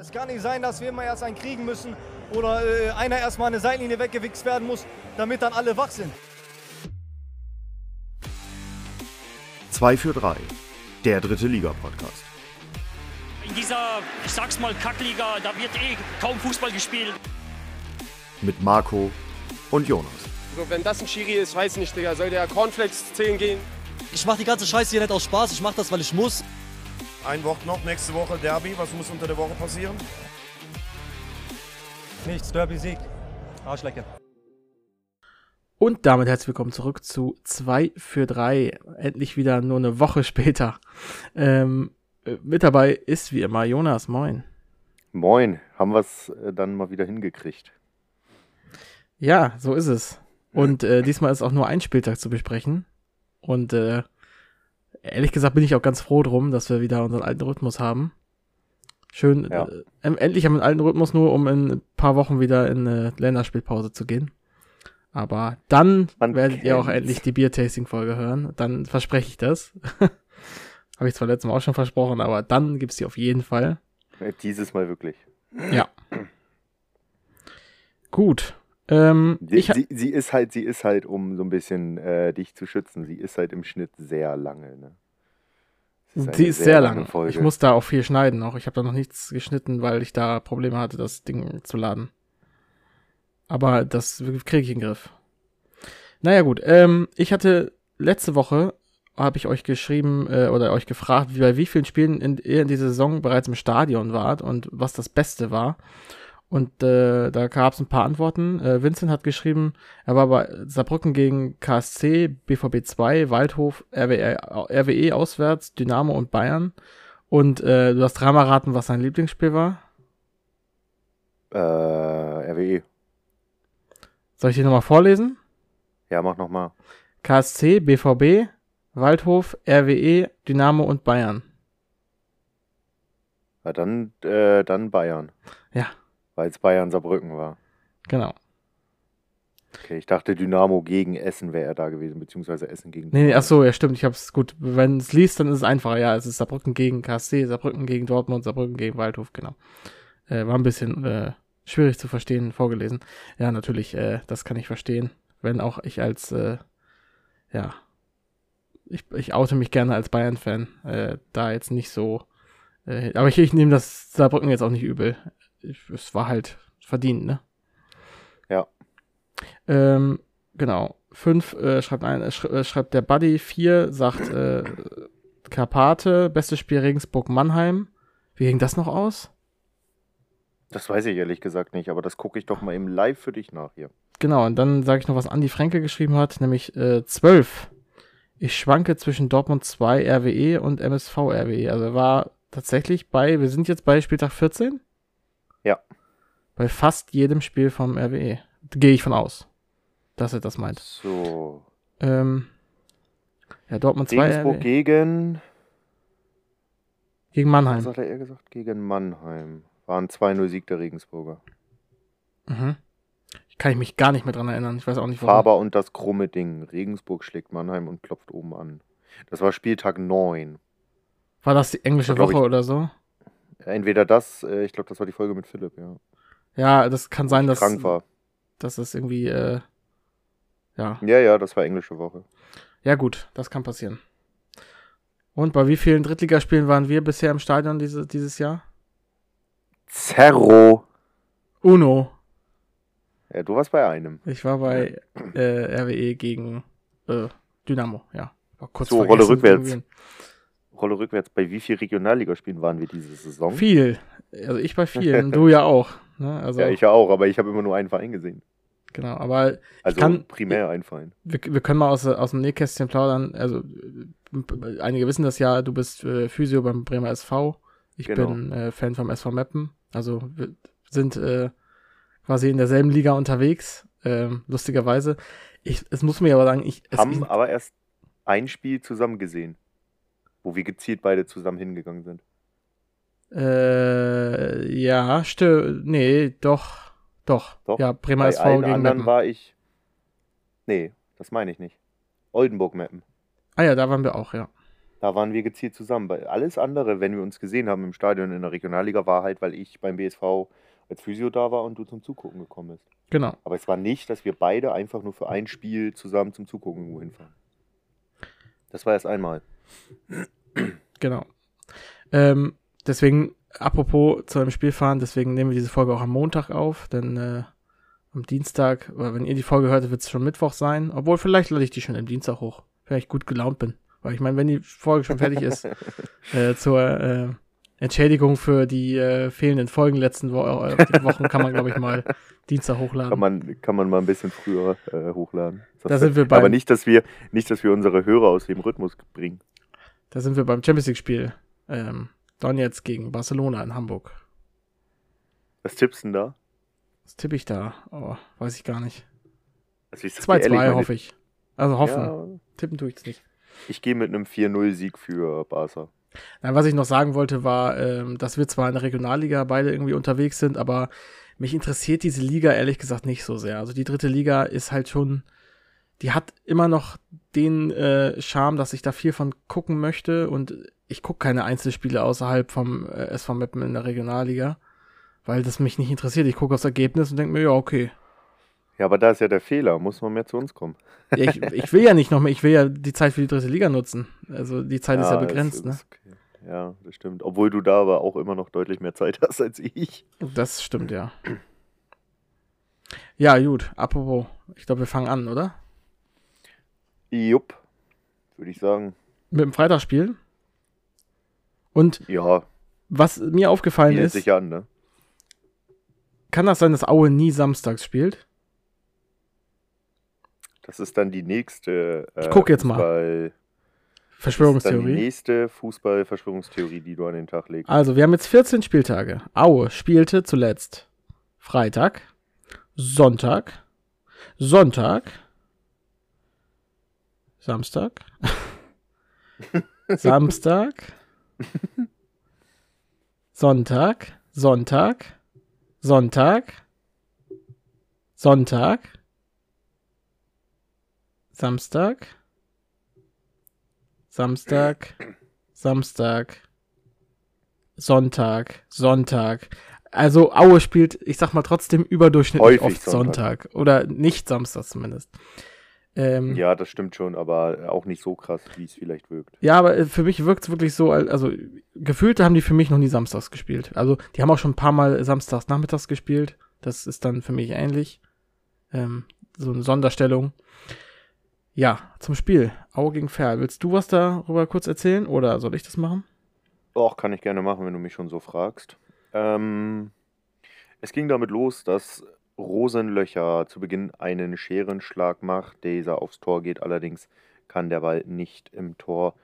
Es kann nicht sein, dass wir immer erst einen kriegen müssen oder äh, einer erstmal eine Seitenlinie weggewichst werden muss, damit dann alle wach sind. 2 für 3, der dritte Liga-Podcast. In dieser, ich sag's mal, Kackliga, da wird eh kaum Fußball gespielt. Mit Marco und Jonas. So, wenn das ein Schiri ist, weiß nicht, Digga. Soll der Cornflakes zählen gehen? Ich mach die ganze Scheiße hier nicht aus Spaß, ich mach das, weil ich muss. Ein Wort noch, nächste Woche Derby. Was muss unter der Woche passieren? Nichts, Derby-Sieg. Arschlecke. Und damit herzlich willkommen zurück zu 2 für 3. Endlich wieder nur eine Woche später. Ähm, äh, mit dabei ist wie immer Jonas. Moin. Moin, haben wir es äh, dann mal wieder hingekriegt. Ja, so ist es. Und äh, diesmal ist auch nur ein Spieltag zu besprechen. Und äh, ehrlich gesagt bin ich auch ganz froh drum, dass wir wieder unseren alten Rhythmus haben. Schön, Ja. äh, endlich haben wir einen alten Rhythmus, nur um in ein paar Wochen wieder in eine Länderspielpause zu gehen. Aber dann Man werdet ihr auch kennt's. endlich die Bier-Tasting-Folge hören. Dann verspreche ich das. Habe ich zwar letztes Mal auch schon versprochen, aber dann gibt's die auf jeden Fall. Äh, Dieses Mal wirklich. Ja. Gut. Ähm, Sie, sie, sie ist halt, sie ist halt, um so ein bisschen äh, dich zu schützen, sie ist halt im Schnitt sehr lange. Ne? Eine Die ist sehr, lange lang. Folge. Ich muss da auch viel schneiden noch. Ich habe da noch nichts geschnitten, weil ich da Probleme hatte, das Ding zu laden. Aber das kriege ich in den Griff. Naja gut, ähm, ich hatte letzte Woche, habe ich euch geschrieben äh, oder euch gefragt, wie, bei wie vielen Spielen in, ihr in dieser Saison bereits im Stadion wart und was das Beste war. Und äh, da gab es ein paar Antworten. Äh, Vincent hat geschrieben, er war bei Saarbrücken gegen KSC, BVB 2, Waldhof, RWE, RWE auswärts, Dynamo und Bayern. Und äh, du hast dreimal raten, was sein Lieblingsspiel war. Äh, RWE. Soll ich die nochmal vorlesen? Ja, mach nochmal. KSC, BVB, Waldhof, RWE, Dynamo und Bayern. Ja, dann, äh, dann Bayern. Ja. Weil es Bayern Saarbrücken war. Genau. Okay, ich dachte Dynamo gegen Essen wäre er da gewesen, beziehungsweise Essen gegen Nee, nee, ach so, ja stimmt, ich hab's gut. Wenn es liest, dann ist es einfacher. Ja, es ist Saarbrücken gegen KSC, Saarbrücken gegen Dortmund, Saarbrücken gegen Waldhof, genau. Äh, war ein bisschen äh, schwierig zu verstehen, vorgelesen. Ja, natürlich, äh, das kann ich verstehen. Wenn auch ich als, äh, ja, ich, ich oute mich gerne als Bayern-Fan, äh, da jetzt nicht so, äh, aber ich, ich nehme das Saarbrücken jetzt auch nicht übel. Ich, es war halt verdient, ne? Ja. Ähm, genau. Fünf äh, schreibt ein, äh, sch schreibt der Buddy. Vier sagt äh, Karpate, bestes Spiel Regensburg-Mannheim. Wie ging das noch aus? Das weiß ich ehrlich gesagt nicht, aber das gucke ich doch mal eben live für dich nach hier. Genau, und dann sage ich noch, was Andi Fränke geschrieben hat, nämlich äh, 12. Ich schwanke zwischen Dortmund 2 RWE und MSV RWE. Also war tatsächlich bei, wir sind jetzt bei Spieltag 14? Ja. Bei fast jedem Spiel vom RWE. Gehe ich von aus, dass er das meint. So. Ähm, ja, Dortmund 2 Regensburg RWE. gegen, gegen was Mannheim. hat er eher gesagt? Gegen Mannheim. War ein 2-0 Sieg der Regensburger. Mhm. Ich kann ich mich gar nicht mehr dran erinnern. Ich weiß auch nicht warum. Faber und das krumme Ding. Regensburg schlägt Mannheim und klopft oben an. Das war Spieltag 9. War das die englische War, Woche ich- oder so? Entweder das, äh, ich glaube, das war die Folge mit Philipp, ja. Ja, das kann sein, dass, krank war. dass es irgendwie, äh, ja. Ja, ja, das war englische Woche. Ja, gut, das kann passieren. Und bei wie vielen Drittligaspielen waren wir bisher im Stadion diese, dieses Jahr? Zerro. Uno. Ja, du warst bei einem. Ich war bei äh, RWE gegen äh, Dynamo, ja. War kurz So, Rolle rückwärts. irgendwie. Rolle rückwärts. Bei wie vielen Regionalligaspielen waren wir diese Saison? Viel. Also ich bei vielen, du ja auch. Ne? Also, Ja, ich ja auch, aber ich habe immer nur einen Verein gesehen. genau. Aber Also kann- primär einen Verein. wir, wir können mal aus, aus dem Nähkästchen plaudern. Also, einige wissen das ja, du bist äh, Physio beim Bremer SV. Ich Genau. bin äh, Fan vom SV Meppen. Also, wir sind äh, quasi in derselben Liga unterwegs. Ähm, lustigerweise. Ich, es muss mir aber sagen, ich. Es, haben ich, aber erst ein Spiel zusammen gesehen. Wo wir gezielt beide zusammen hingegangen sind. äh, ja, stimmt. Nee, doch. Doch. Doch. Ja, Bremer Bei SV allen gegen anderen Meppen. war ich. Nee, das meine ich nicht. Oldenburg-Mappen. Ah ja, da waren wir auch, ja. Da waren wir gezielt zusammen. Alles andere, wenn wir uns gesehen haben im Stadion in der Regionalliga, war halt, weil ich beim BSV als Physio da war und du zum Zugucken gekommen bist. Genau. Aber es war nicht, dass wir beide einfach nur für ein Spiel zusammen zum Zugucken irgendwo hinfahren. Das war erst einmal. Genau. Ähm, deswegen, apropos zu einem Spiel fahren, deswegen nehmen wir diese Folge auch am Montag auf, denn äh, am Dienstag, oder wenn ihr die Folge hört, wird es schon Mittwoch sein. Obwohl, vielleicht lade ich die schon am Dienstag hoch, wenn ich gut gelaunt bin. Weil ich meine, wenn die Folge schon fertig ist, äh, zur äh, Entschädigung für die äh, fehlenden Folgen letzten Wo äh, Wochen kann man, glaube ich, mal Dienstag hochladen. Kann man, kann man mal ein bisschen früher äh, hochladen. Da sind wir beim- Aber nicht, dass wir, nicht, dass wir unsere Hörer aus dem Rhythmus bringen. Da sind wir beim Champions League-Spiel. Ähm, Donetsk gegen Barcelona in Hamburg. Was tippst du denn da? Was tippe ich da? Oh, weiß ich gar nicht. Also ich sag dir 2-2 ehrlich, meine- hoffe ich. Also hoffen. Ja, Tippen tue ich es nicht. ich gehe mit einem 4-0-Sieg für Barca. Nein, was ich noch sagen wollte, war, ähm, dass wir zwar in der Regionalliga beide irgendwie unterwegs sind, aber mich interessiert diese Liga ehrlich gesagt nicht so sehr. Also die dritte Liga ist halt schon, die hat immer noch den äh, Charme, dass ich da viel von gucken möchte und ich gucke keine Einzelspiele außerhalb vom äh, SV Meppen in der Regionalliga, weil das mich nicht interessiert. Ich gucke aufs Ergebnis und denke mir, ja, okay. Ja, aber da ist ja der Fehler. Muss man mehr zu uns kommen. Ja, ich, ich will ja nicht noch mehr, ich will ja die Zeit für die dritte Liga nutzen. Also die Zeit ist ja begrenzt, ne? ist okay. Ja, das stimmt. Obwohl du da aber auch immer noch deutlich mehr Zeit hast als ich. Das stimmt, ja. Ja, gut. Apropos, ich glaube, wir fangen an, oder? Jupp, würde ich sagen. Mit dem Freitagsspiel. Und Ja, was mir aufgefallen bietet ist, sich an, ne? kann das sein, dass Aue nie samstags spielt? Das ist dann die nächste. Äh, Ich guck jetzt mal. Fußball- Das ist die Verschwörungstheorie. nächste Fußball-Verschwörungstheorie, die du an den Tag legst. Also, wir haben jetzt 14 Spieltage. Aue spielte zuletzt Freitag, Sonntag, Sonntag, Samstag, Samstag, Sonntag, Sonntag, Sonntag, Sonntag, Samstag, Samstag, Samstag, Sonntag, Sonntag. Also Aue spielt, ich sag mal trotzdem überdurchschnittlich Häufig oft Sonntag. Oder nicht Samstag zumindest. Ähm, ja. Ja, das stimmt schon, aber auch nicht so krass, wie es vielleicht wirkt. aber äh, für mich wirkt es wirklich so, al- also gefühlt haben die für mich noch nie samstags gespielt. Also die haben auch schon ein paar Mal samstags nachmittags gespielt. Das ist dann für mich ähnlich. Ähm, so eine Sonderstellung. Ja, zum Spiel. Aue gegen Ferl. Willst du was darüber kurz erzählen oder soll ich das machen? Auch kann ich gerne machen, wenn du mich schon so fragst. Ähm, es ging damit los, dass Rosenlöcher zu Beginn einen Scherenschlag macht. Dieser aufs Tor geht, allerdings kann der Ball nicht im Tor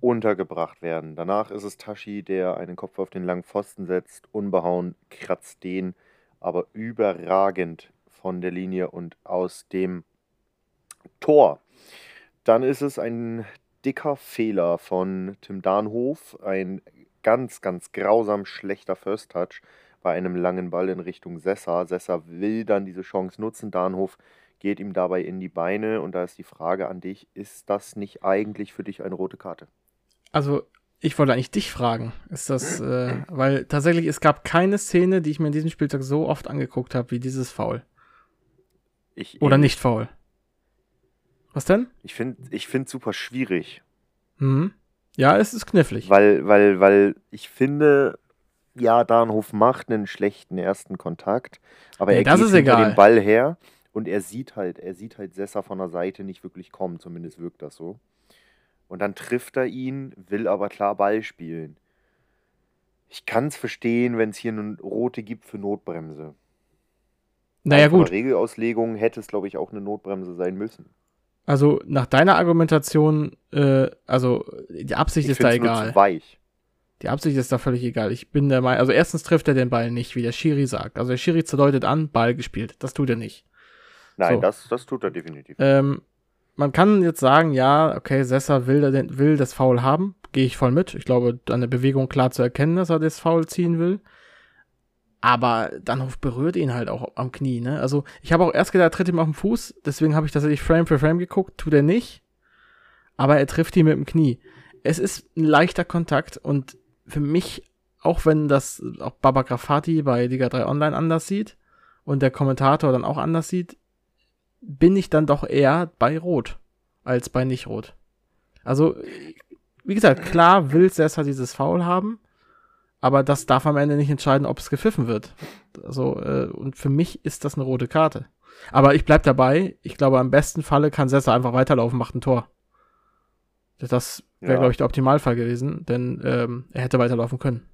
untergebracht werden. Danach ist es Tashi, der einen Kopf auf den langen Pfosten setzt, unbehauen, kratzt den aber überragend von der Linie und aus dem Tor. Dann ist es ein dicker Fehler von Tim Dahnhof, ein ganz, ganz grausam schlechter First Touch bei einem langen Ball in Richtung Sessa. Sessa will dann diese Chance nutzen. Dahnhof geht ihm dabei in die Beine und da ist die Frage an dich, ist das nicht eigentlich für dich eine rote Karte? Also, ich wollte eigentlich dich fragen. Ist das, äh, weil tatsächlich, es gab keine Szene, die ich mir in diesem Spieltag so oft angeguckt habe, wie dieses Foul. Ich, Oder nicht Foul. Was denn? Ich finde ich find super schwierig, Mhm. Ja, es ist knifflig. weil, weil, weil ich finde, ja, Dahnhof macht einen schlechten ersten Kontakt, aber Nee, er geht hinter egal. den Ball her und er sieht halt, er sieht halt Sessa von der Seite nicht wirklich kommen, zumindest wirkt das so. Und dann trifft er ihn, will aber klar Ball spielen. Ich kann es verstehen, wenn es hier eine rote gibt für Notbremse. naja, gut. Regelauslegung hätte es, glaube ich, auch eine Notbremse sein müssen. Also, nach deiner Argumentation, äh, also, die Absicht Ich ist da es nur egal. zu weich. Die Absicht ist da völlig egal. Ich bin der Meinung, also erstens trifft er den Ball nicht, wie der Schiri sagt. Also der Schiri deutet an, Ball gespielt. Das tut er nicht. Nein, So. das, das tut er definitiv. Ähm, man kann jetzt sagen, ja, okay, Sessa will, den- will das Foul haben. Gehe ich voll mit. Ich glaube, an der Bewegung klar zu erkennen, dass er das Foul ziehen will. Aber Danhof berührt ihn halt auch am Knie, ne? Also, ich habe auch erst gedacht, er tritt ihm auf den Fuß. Deswegen habe ich tatsächlich Frame für Frame geguckt. Tut er nicht. Aber er trifft ihn mit dem Knie. es ist ein leichter Kontakt und für mich, auch wenn das auch Baba Grafati bei Liga 3 Online anders sieht und der Kommentator dann auch anders sieht, bin ich dann doch eher bei Rot als bei Nicht-Rot. Also, wie gesagt, klar will Sessa dieses Foul haben, aber das darf am Ende nicht entscheiden, ob es gepfiffen wird. Also, äh, und für mich ist das eine rote Karte. Aber ich bleib dabei. Ich glaube, am besten Falle kann Sessa einfach weiterlaufen, macht ein Tor. Das wäre, Ja. glaube ich, der Optimalfall gewesen, denn ähm, er hätte weiterlaufen können.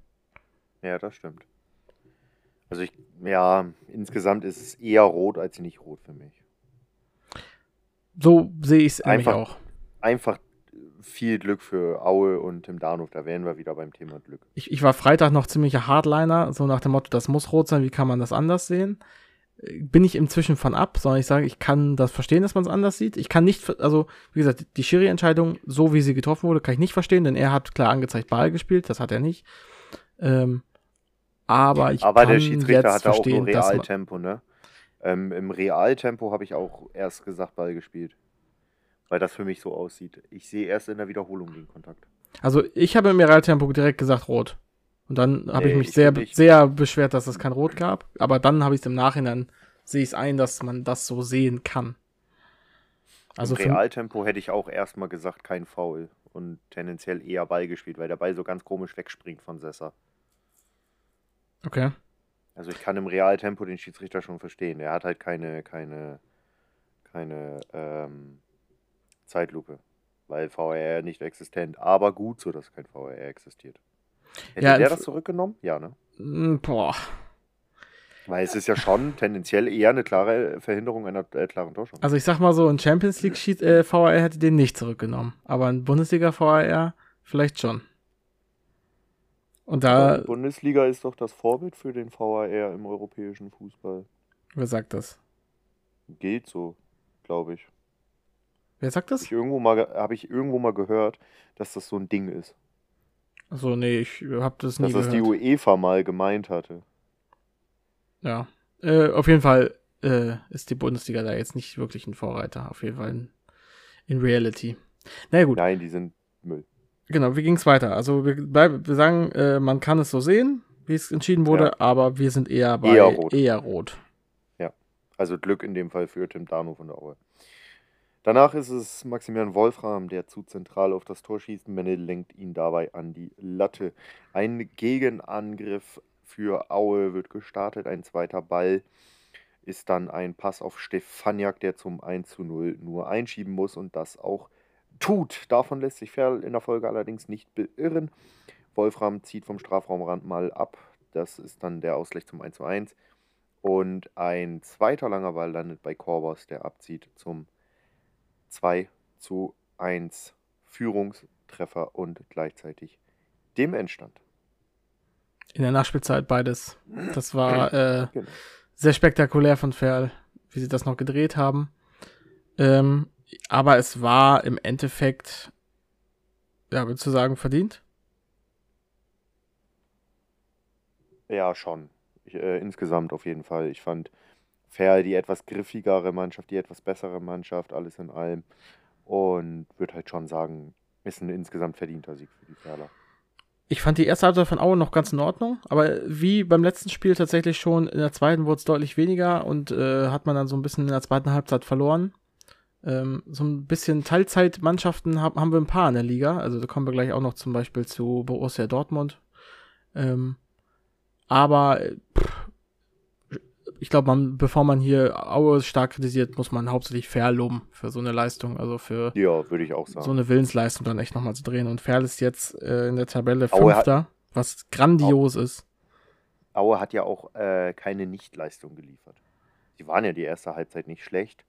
Ja, das stimmt. Also ich, ja, insgesamt ist es eher rot als nicht rot für mich. So sehe ich es Einfach- auch. Einfach viel Glück für Aue und Tim Darnow, da wären wir wieder beim Thema Glück. Ich, ich war Freitag noch ziemlicher Hardliner, so nach dem Motto, das muss rot sein, wie kann man das anders sehen? Bin ich inzwischen von ab, sondern ich sage, ich kann das verstehen, dass man es anders sieht. Ich kann nicht, also wie gesagt, die Schiri-Entscheidung, so wie sie getroffen wurde, kann ich nicht verstehen, denn er hat klar angezeigt Ball gespielt, das hat er nicht. Ähm, aber ich Aber kann der Schiedsrichter jetzt auch verstehen, nur dass man, Realtempo, ne? Ähm, Im Realtempo habe ich auch erst gesagt Ball gespielt. Weil das für mich so aussieht. Ich sehe erst in der Wiederholung den Kontakt. also ich habe im Realtempo direkt gesagt rot. Und dann habe ich Nee, mich ich sehr, sehr beschwert, dass es kein Rot gab. Aber dann habe ich es im Nachhinein, sehe ich es ein, dass man das so sehen kann. Also Im Realtempo hätte ich auch erstmal gesagt, kein Foul. Und tendenziell eher Ball gespielt, weil der Ball so ganz komisch wegspringt von Sessa. okay. Also ich kann im Realtempo den Schiedsrichter schon verstehen. Er hat halt keine, keine, keine ähm, Zeitlupe. Weil VRR nicht existent. Aber gut so, dass kein VRR existiert. Hätte Ja, der das zurückgenommen? Ja, ne? Mm, Boah. Weil es ist ja schon tendenziell eher eine klare Verhinderung einer äh, klaren Torschung. Also ich sag mal so, ein Champions League äh, VAR hätte den nicht zurückgenommen. Aber ein Bundesliga VAR vielleicht schon. Und da, Die Bundesliga ist doch das Vorbild für den VAR im europäischen Fußball. wer sagt das? Geht so, glaube ich. Wer sagt Habe das? ich, irgendwo mal ge- hab ich irgendwo mal gehört, dass das so ein Ding ist. Achso, nee, ich hab das nie Dass das die gehört. UEFA mal gemeint hatte. Ja. Äh, auf jeden Fall äh, ist die Bundesliga da jetzt nicht wirklich ein Vorreiter. Auf jeden Fall in, in Reality. Naja gut, Nein, die sind Müll. genau, wie ging's weiter? Also wir, bleib, wir sagen, äh, man kann es so sehen, wie es entschieden wurde, Ja. aber wir sind eher bei Eher rot. Eher rot. Also Glück in dem Fall für Tim Dano von der Aue. Danach ist es Maximilian Wolfram, der zu zentral auf das Tor schießt. Menne lenkt ihn dabei an die Latte. Ein Gegenangriff für Aue wird gestartet. Ein zweiter Ball ist dann ein Pass auf Stefaniak, der zum 1 zu 0 nur einschieben muss und das auch tut. Davon lässt sich Ferl in der Folge allerdings nicht beirren. Wolfram zieht vom Strafraumrand mal ab. Das ist dann der Ausgleich zum 1 zu 1. Und ein zweiter langer Ball landet bei Korbos, der abzieht zum 2 zu 1 Führungstreffer und gleichzeitig dem Endstand. In der Nachspielzeit beides. Das war äh, Genau. sehr spektakulär von Ferl, wie sie das noch gedreht haben. Ähm, aber es war im Endeffekt, ja, würdest du sagen, verdient? Ja, schon. Ich, äh, insgesamt auf jeden Fall. Ich fand Ferl die etwas griffigere Mannschaft, die etwas bessere Mannschaft, alles in allem. Und würde halt schon sagen, ist ein insgesamt verdienter Sieg für die Ferler. Ich fand die erste Halbzeit von Aue noch ganz in Ordnung, aber wie beim letzten Spiel tatsächlich schon, in der zweiten wurde es deutlich weniger und äh, hat man dann so ein bisschen in der zweiten Halbzeit verloren. Ähm, so ein bisschen Teilzeitmannschaften hab, haben wir ein paar in der Liga, also da kommen wir gleich auch noch zum Beispiel zu Borussia Dortmund. Ähm, aber ich glaube, man, bevor man hier Aue stark kritisiert, muss man hauptsächlich fair loben für so eine Leistung, also für Ja, würde ich auch sagen. so eine Willensleistung dann echt nochmal zu drehen. Und Ferl ist jetzt äh, in der Tabelle Aue hat- Fünfter, was grandios ist. Aue hat ja auch äh, keine Nichtleistung geliefert. Die waren ja die erste Halbzeit nicht schlecht.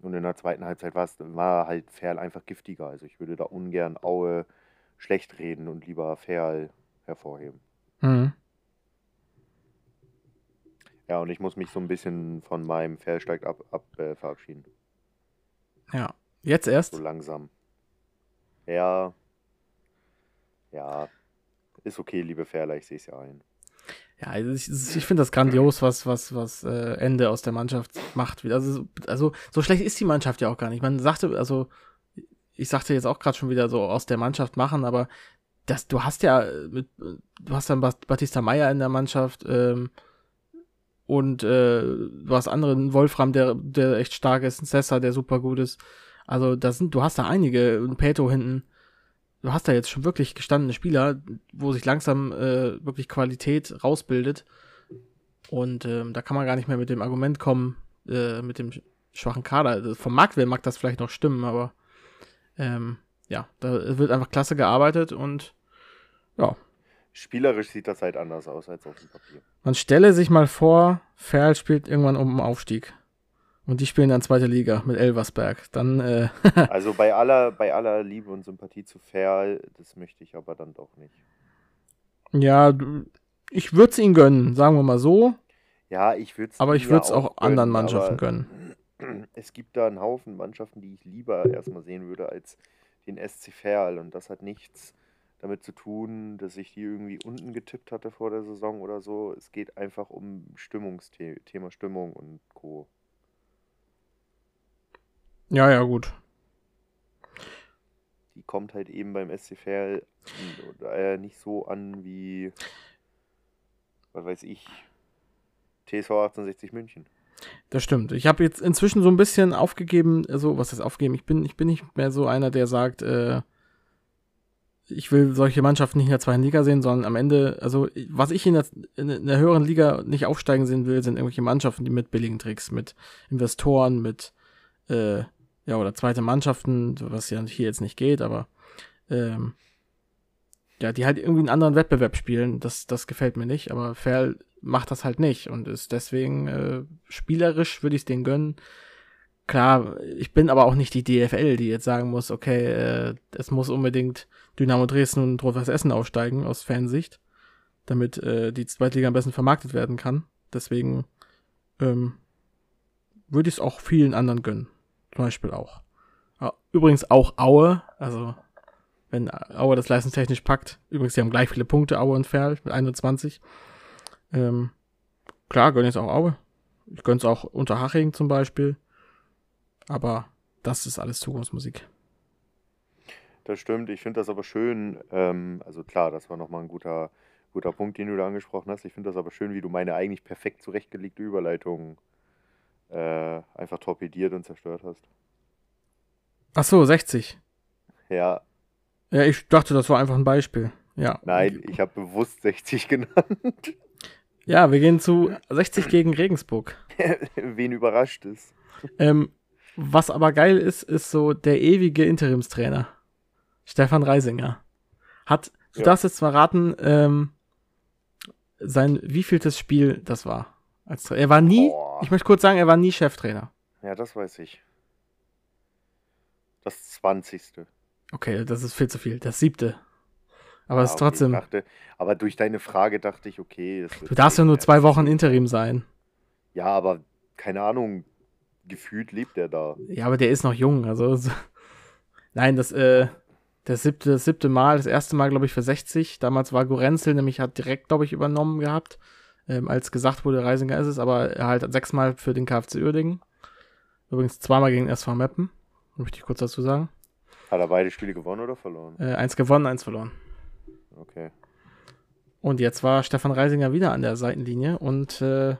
Und in der zweiten Halbzeit war halt Ferl einfach giftiger. Also ich würde da ungern Aue schlecht reden und lieber Ferl hervorheben. Mhm. Ja, und ich muss mich so ein bisschen von meinem Ferl steigt ab, ab äh, verabschieden. Ja. Jetzt erst? So langsam. Ja. Ja. Ist okay, liebe Ferler, ich sehe es ja ein. Ja, also ich, ich finde das grandios, was, was, was äh, Ende aus der Mannschaft macht. wieder. Also, also, so schlecht ist die Mannschaft ja auch gar nicht. Man sagte, also, ich sagte jetzt auch gerade schon wieder so aus der Mannschaft machen, aber das, du hast ja mit, du hast dann Batista Meyer in der Mannschaft ähm, und äh, hast anderen Wolfram, der, der echt stark ist, ein Sessa, der super gut ist. Also da sind, du hast da einige, ein Peto hinten. Du hast da jetzt schon wirklich gestandene Spieler, wo sich langsam äh, wirklich Qualität rausbildet. Und ähm, da kann man gar nicht mehr mit dem Argument kommen, äh, mit dem schwachen Kader. Also vom Marktwert mag das vielleicht noch stimmen, aber ähm, ja, da wird einfach klasse gearbeitet und ja. Spielerisch sieht das halt anders aus als auf dem Papier. Man stelle sich mal vor, Ferl spielt irgendwann um den Aufstieg. Und die spielen dann zweite Liga mit Elversberg. Dann, äh also bei aller, bei aller Liebe und Sympathie zu Ferl, das möchte ich aber dann doch nicht. Ja, ich würde es ihnen gönnen, sagen wir mal so. Ja, ich würde es Aber ich würde es auch, auch gönnen, anderen Mannschaften gönnen. Es gibt da einen Haufen Mannschaften, die ich lieber erstmal sehen würde als den SC Verl. Und das hat nichts damit zu tun, dass ich die irgendwie unten getippt hatte vor der Saison oder so. Es geht einfach um Stimmungsthema Stimmung und Co. Ja, ja, gut. Die kommt halt eben beim SC Verl äh, nicht so an wie, was weiß ich, TSV 1860 München. Das stimmt. Ich habe jetzt inzwischen so ein bisschen aufgegeben, also was ist aufgeben? Ich bin, ich bin nicht mehr so einer, der sagt, äh, ich will solche Mannschaften nicht in der zweiten Liga sehen, sondern am Ende, also was ich in der, in der höheren Liga nicht aufsteigen sehen will, sind irgendwelche Mannschaften, die mit billigen Tricks, mit Investoren, mit äh, ja oder zweite Mannschaften, was ja hier jetzt nicht geht, aber ähm, ja, die halt irgendwie einen anderen Wettbewerb spielen, das, das gefällt mir nicht, aber Ferl macht das halt nicht und ist deswegen äh, spielerisch würde ich es denen gönnen. Klar, ich bin aber auch nicht die DFL, die jetzt sagen muss, okay, äh, es muss unbedingt Dynamo Dresden und Rot-Weiß Essen aufsteigen aus Fansicht, damit äh, die Zweitliga am besten vermarktet werden kann. Deswegen ähm, würde ich es auch vielen anderen gönnen. Zum Beispiel auch. Übrigens auch Aue, also wenn Aue das leistungstechnisch packt. Übrigens, die haben gleich viele Punkte, Aue und Ferl mit 21. Ähm, klar, gönne ich es auch Aue. Ich gönne es auch Unterhaching zum Beispiel. Aber das ist alles Zukunftsmusik. Das stimmt, ich finde das aber schön. Ähm, also klar, das war nochmal ein guter, guter Punkt, den du da angesprochen hast. Ich finde das aber schön, wie du meine eigentlich perfekt zurechtgelegte Überleitung äh, einfach torpediert und zerstört hast. Ach so, 60. Ja. Ja, ich dachte, das war einfach ein Beispiel. Ja. Nein, ich habe bewusst 60 genannt. Ja, wir gehen zu 60 gegen Regensburg. Wen überrascht es? Ähm, was aber geil ist, ist so der ewige Interimstrainer. Stefan Reisinger. Hat, du ja. darfst jetzt mal raten, ähm, sein wievieltes Spiel das war. Als, er war nie, Boah. ich möchte kurz sagen, er war nie Cheftrainer. Ja, das weiß ich. Das zwanzigste. Okay, das ist viel zu viel. Das siebte. Aber es ja, ist trotzdem. Dachte, aber durch deine Frage dachte ich, okay. du darfst ja nur zwei Wochen Interim sein. Ja, aber keine Ahnung, gefühlt lebt er da. Ja, aber der ist noch jung. Also, so. nein, das, äh, das siebte, das siebte Mal, das erste Mal, glaube ich, für 60. Damals war Gorenzel nämlich, hat direkt, glaube ich, übernommen gehabt, ähm, als gesagt wurde, Reisinger ist es, aber er halt sechsmal für den KFC Uerdingen. Übrigens zweimal gegen SV Meppen, möchte ich kurz dazu sagen. Hat er beide Spiele gewonnen oder verloren? Äh, eins gewonnen, eins verloren. Okay. Und jetzt war Stefan Reisinger wieder an der Seitenlinie und äh,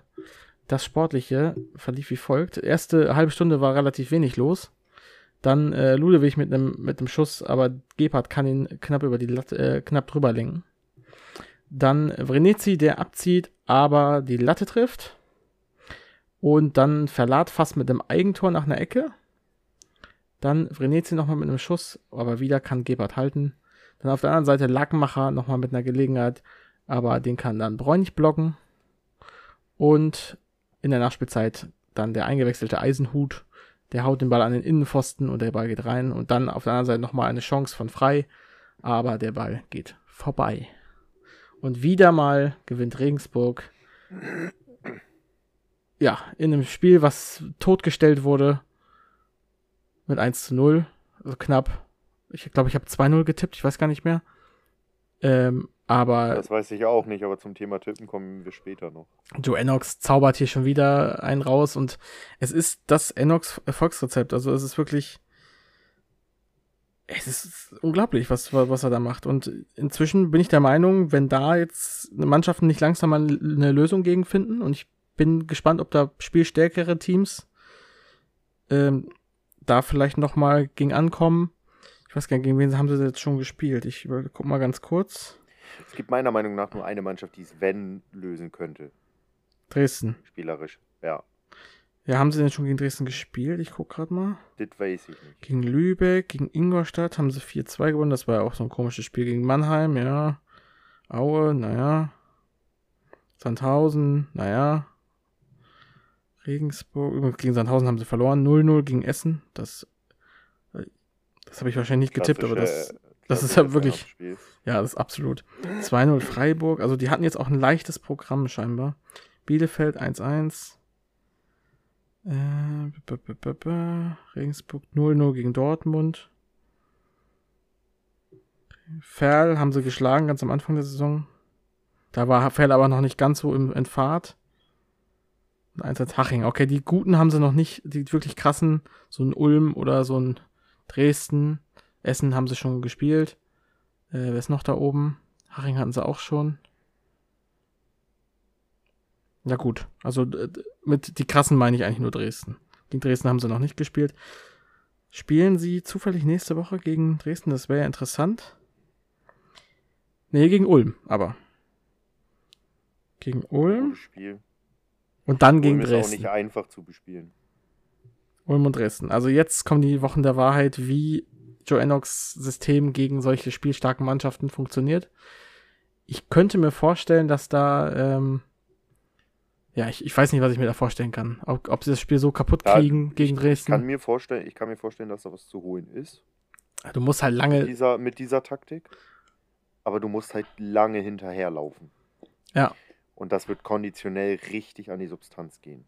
das Sportliche verlief wie folgt. Erste halbe Stunde war relativ wenig los. Dann äh, Ludewig mit einem mit Schuss, aber Gebhardt kann ihn knapp über die Latte, äh, knapp drüber lenken. Dann Vrenetzi, der abzieht, aber die Latte trifft. Und dann Verlat fast mit einem Eigentor nach einer Ecke. Dann Vrenetzi nochmal mit einem Schuss, aber wieder kann Gebhardt halten. Dann auf der anderen Seite Lackmacher nochmal mit einer Gelegenheit, aber den kann dann Bräunig blocken. Und in der Nachspielzeit dann der eingewechselte Eisenhut, der haut den Ball an den Innenpfosten und der Ball geht rein. Und dann auf der anderen Seite nochmal eine Chance von Frei, aber der Ball geht vorbei. Und wieder mal gewinnt Regensburg. Ja, in einem Spiel, was totgestellt wurde. Mit 1 zu 0. Also knapp. Ich glaube, ich habe 2-0 getippt, ich weiß gar nicht mehr. Ähm, aber. Das weiß ich auch nicht, aber zum Thema Tippen kommen wir später noch. Joe Enox zaubert hier schon wieder einen raus und es ist das Enox Erfolgsrezept. Also es ist wirklich. es ist unglaublich, was, was er da macht. Und inzwischen bin ich der Meinung, wenn da jetzt Mannschaften nicht langsam mal eine Lösung gegen finden, und ich bin gespannt, ob da spielstärkere Teams ähm, da vielleicht noch mal gegen ankommen. Ich weiß gar nicht, gegen wen haben sie jetzt schon gespielt. Ich guck mal ganz kurz. Es gibt meiner Meinung nach nur eine Mannschaft, die es wenn lösen könnte. Dresden. Spielerisch, ja. Ja, haben sie denn schon gegen Dresden gespielt? Ich guck gerade mal. Das weiß ich nicht. Gegen Lübeck, gegen Ingolstadt haben sie 4-2 gewonnen. Das war ja auch so ein komisches Spiel gegen Mannheim, ja. Aue, naja. Sandhausen, naja. Regensburg, gegen Sandhausen haben sie verloren. 0-0 gegen Essen. Das, das habe ich wahrscheinlich nicht getippt, aber das, das ist ja wirklich. Ja, das ist absolut. 2-0 Freiburg. Also die hatten jetzt auch ein leichtes Programm scheinbar. Bielefeld 1-1. Äh, Regensburg 0-0 gegen Dortmund. Ferl haben sie geschlagen ganz am Anfang der Saison. Da war Ferl aber noch nicht ganz so im, in Fahrt. Und eins als Haching. Okay, die guten haben sie noch nicht, die wirklich krassen, so ein Ulm oder so ein Dresden. Essen haben sie schon gespielt. Äh, wer ist noch da oben? Haching hatten sie auch schon. Ja gut, also mit die krassen meine ich eigentlich nur Dresden. Gegen Dresden haben sie noch nicht gespielt. Spielen sie zufällig nächste Woche gegen Dresden? Das wäre ja interessant. Nee, gegen Ulm, aber. Gegen Ulm. Spiel. Und dann Ulm gegen ist Dresden. auch nicht einfach zu bespielen. Ulm und Dresden. Also jetzt kommen die Wochen der Wahrheit, wie Joe Enochs System gegen solche spielstarken Mannschaften funktioniert. Ich könnte mir vorstellen, dass da ähm, ja, ich, ich weiß nicht, was ich mir da vorstellen kann. Ob, ob sie das Spiel so kaputt Ja, kriegen gegen Ich Dresden. kann mir vorstellen, ich kann mir vorstellen, dass da was zu holen ist. du musst halt Mit lange. dieser, mit dieser Taktik. Aber du musst halt lange hinterherlaufen. Ja. Und das wird konditionell richtig an die Substanz gehen.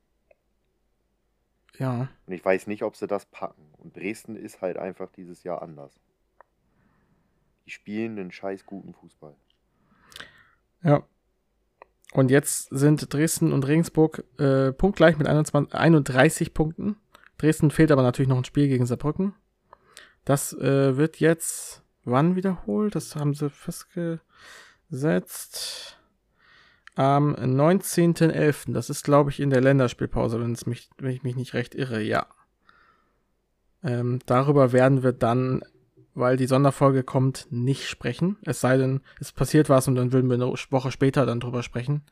Ja. Und ich weiß nicht, ob sie das packen. Und Dresden ist halt einfach dieses Jahr anders. Die spielen einen scheiß guten Fußball. Ja. Und jetzt sind Dresden und Regensburg äh, punktgleich mit 21, 31 Punkten. Dresden fehlt aber natürlich noch ein Spiel gegen Saarbrücken. Das äh, wird jetzt wann wiederholt? Das haben sie festgesetzt. Am 19.11. Das ist, glaube ich, in der Länderspielpause, wenn, mich, wenn ich mich nicht recht irre, ja. Ähm, darüber werden wir dann, weil die Sonderfolge kommt, nicht sprechen. Es sei denn, es passiert was und dann würden wir eine Woche später dann drüber sprechen.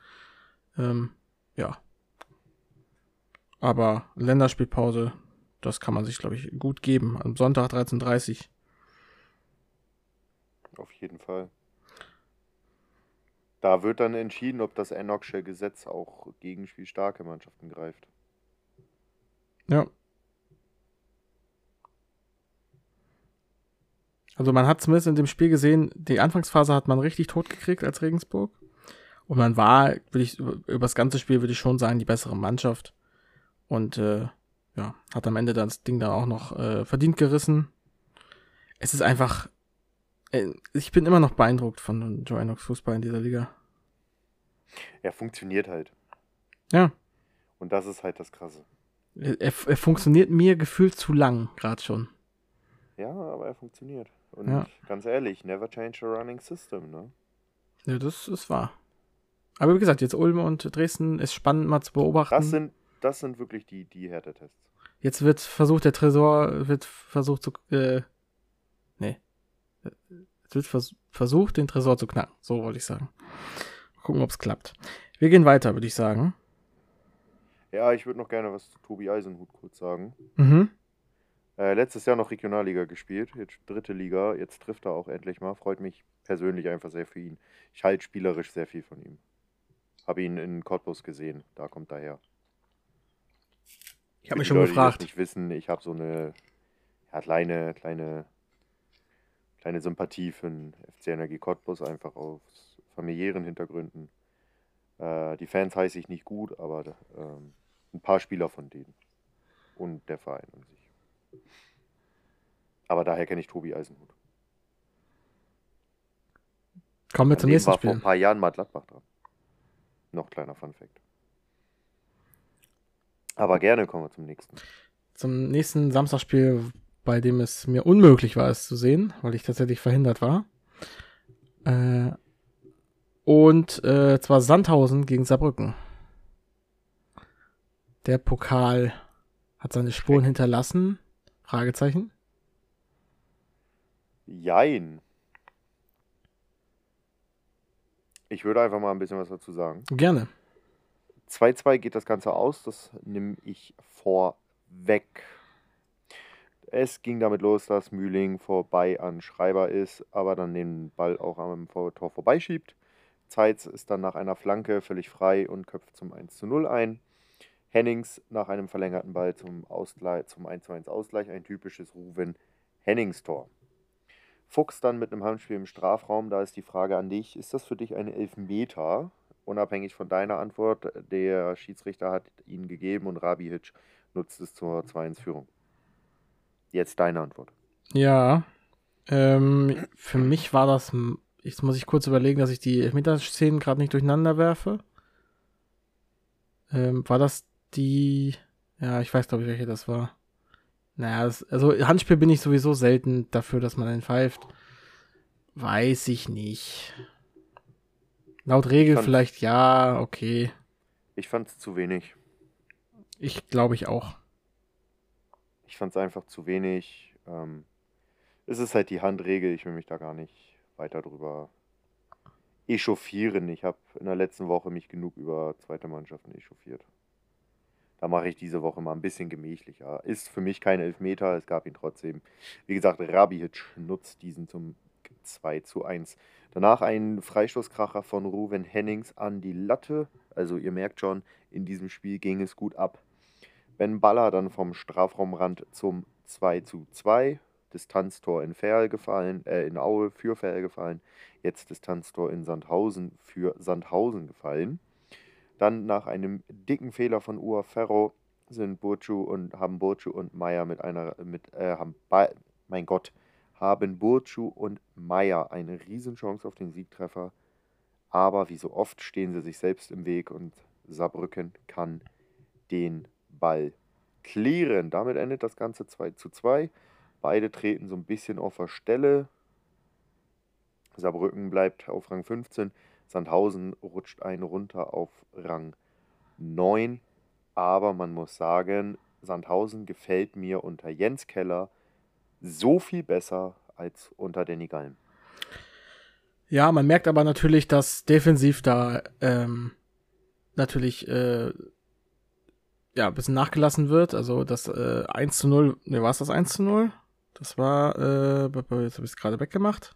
Ähm, ja. Aber Länderspielpause, das kann man sich, glaube ich, gut geben. Am Sonntag 13.30 Auf jeden Fall. Da wird dann entschieden, ob das Enochsche Gesetz auch gegen spielstarke Mannschaften greift. Ja. Also man hat zumindest in dem Spiel gesehen, die Anfangsphase hat man richtig tot gekriegt als Regensburg. Und man war, würde ich, über das ganze Spiel würde ich schon sagen, die bessere Mannschaft. Und äh, ja, hat am Ende das Ding dann auch noch äh, verdient gerissen. Es ist einfach, ich bin immer noch beeindruckt von Joe Enochs Fußball in dieser Liga. Er funktioniert halt. Ja. Und das ist halt das Krasse. Er, er er funktioniert mir gefühlt zu lang, gerade schon. Ja, aber er funktioniert. Und Ja. ganz ehrlich, never change a running system, ne? Ja, das ist wahr. Aber wie gesagt, jetzt Ulm und Dresden ist spannend mal zu beobachten. Das sind, das sind wirklich die, die Härtetests. Jetzt wird versucht, der Tresor wird versucht zu, äh. Jetzt wird vers versucht, den Tresor zu knacken. So wollte ich sagen. Mal gucken, ob es klappt. Wir gehen weiter, würde ich sagen. Ja, ich würde noch gerne was zu Tobi Eisenhut kurz sagen. Mhm. Äh, letztes Jahr noch Regionalliga gespielt, jetzt dritte Liga, jetzt trifft er auch endlich mal. Freut mich persönlich einfach sehr für ihn. Ich halte spielerisch sehr viel von ihm. Habe ihn in Cottbus gesehen, da kommt er her. Ich habe mich schon Leute, gefragt. nicht wissen, ich habe so eine ja, kleine, kleine, kleine Sympathie für den FC Energie Cottbus, einfach aus familiären Hintergründen. Äh, die Fans heiße ich nicht gut, aber ähm, ein paar Spieler von denen. Und der Verein an sich. Aber daher kenne ich Tobi Eisenhut. Kommen wir zum nächsten war vor ein Spiel. paar Jahren mal Gladbach dran. Noch kleiner Funfact. Aber gerne kommen wir zum nächsten. Zum nächsten Samstagspiel bei dem es mir unmöglich war, es zu sehen, weil ich tatsächlich verhindert war. Äh, und äh, zwar Sandhausen gegen Saarbrücken. Der Pokal hat seine Spuren hinterlassen. Fragezeichen. Jein. Ich würde einfach mal ein bisschen was dazu sagen. Gerne. 2-2 geht das Ganze aus, das nehme ich vorweg. Es ging damit los, dass Mühling vorbei an Schreiber ist, aber dann den Ball auch am Tor vorbeischiebt. Zeitz ist dann nach einer Flanke völlig frei und köpft zum 1 0 ein. Hennings nach einem verlängerten Ball zum, Ausgleich, zum 1 1 Ausgleich, ein typisches Ruven Hennings-Tor. Fuchs dann mit einem Handspiel im Strafraum, da ist die Frage an dich, ist das für dich eine Elfmeter? Unabhängig von deiner Antwort, der Schiedsrichter hat ihn gegeben und Rabi Hitsch nutzt es zur 2-1-Führung. Jetzt deine Antwort. Ja, ähm, für mich war das, jetzt muss ich kurz überlegen, dass ich die Elfmeterszenen gerade nicht durcheinander werfe. Ähm, war das die, ja, ich weiß glaube ich, welche das war. Naja, das, also Handspiel bin ich sowieso selten dafür, dass man den pfeift. Weiß ich nicht. Laut Regel vielleicht ja, okay. Ich fand es zu wenig. Ich glaube ich auch. Ich fand es einfach zu wenig. Ähm, es ist halt die Handregel, ich will mich da gar nicht weiter drüber echauffieren. Ich habe in der letzten Woche mich genug über zweite Mannschaften echauffiert. Da mache ich diese Woche mal ein bisschen gemächlicher. Ist für mich kein Elfmeter, es gab ihn trotzdem. Wie gesagt, Rabic nutzt diesen zum 2 zu 1. Danach ein Freistoßkracher von Ruven Hennings an die Latte. Also ihr merkt schon, in diesem Spiel ging es gut ab. Ben Baller dann vom Strafraumrand zum 2 zu 2. Distanztor in Ferl gefallen, äh, in Aue für Ferl gefallen. Jetzt Distanztor in Sandhausen für Sandhausen gefallen. Dann nach einem dicken Fehler von Ua Ferro sind Burcu und haben Burcu und Meier mit einer mit äh, haben mein Gott haben Burcu und Meier eine Riesenchance auf den Siegtreffer, aber wie so oft stehen sie sich selbst im Weg und Saarbrücken kann den Ball klären. Damit endet das Ganze 2 zu 2. Beide treten so ein bisschen auf der Stelle. Saarbrücken bleibt auf Rang 15. Sandhausen rutscht einen runter auf Rang 9. Aber man muss sagen, Sandhausen gefällt mir unter Jens Keller so viel besser als unter Danny Galm. Ja, man merkt aber natürlich, dass defensiv da ähm, natürlich äh, ja, ein bisschen nachgelassen wird. Also das äh, 1 zu 0, ne, war es das 1 zu 0? Das war, äh, jetzt habe ich es gerade weggemacht.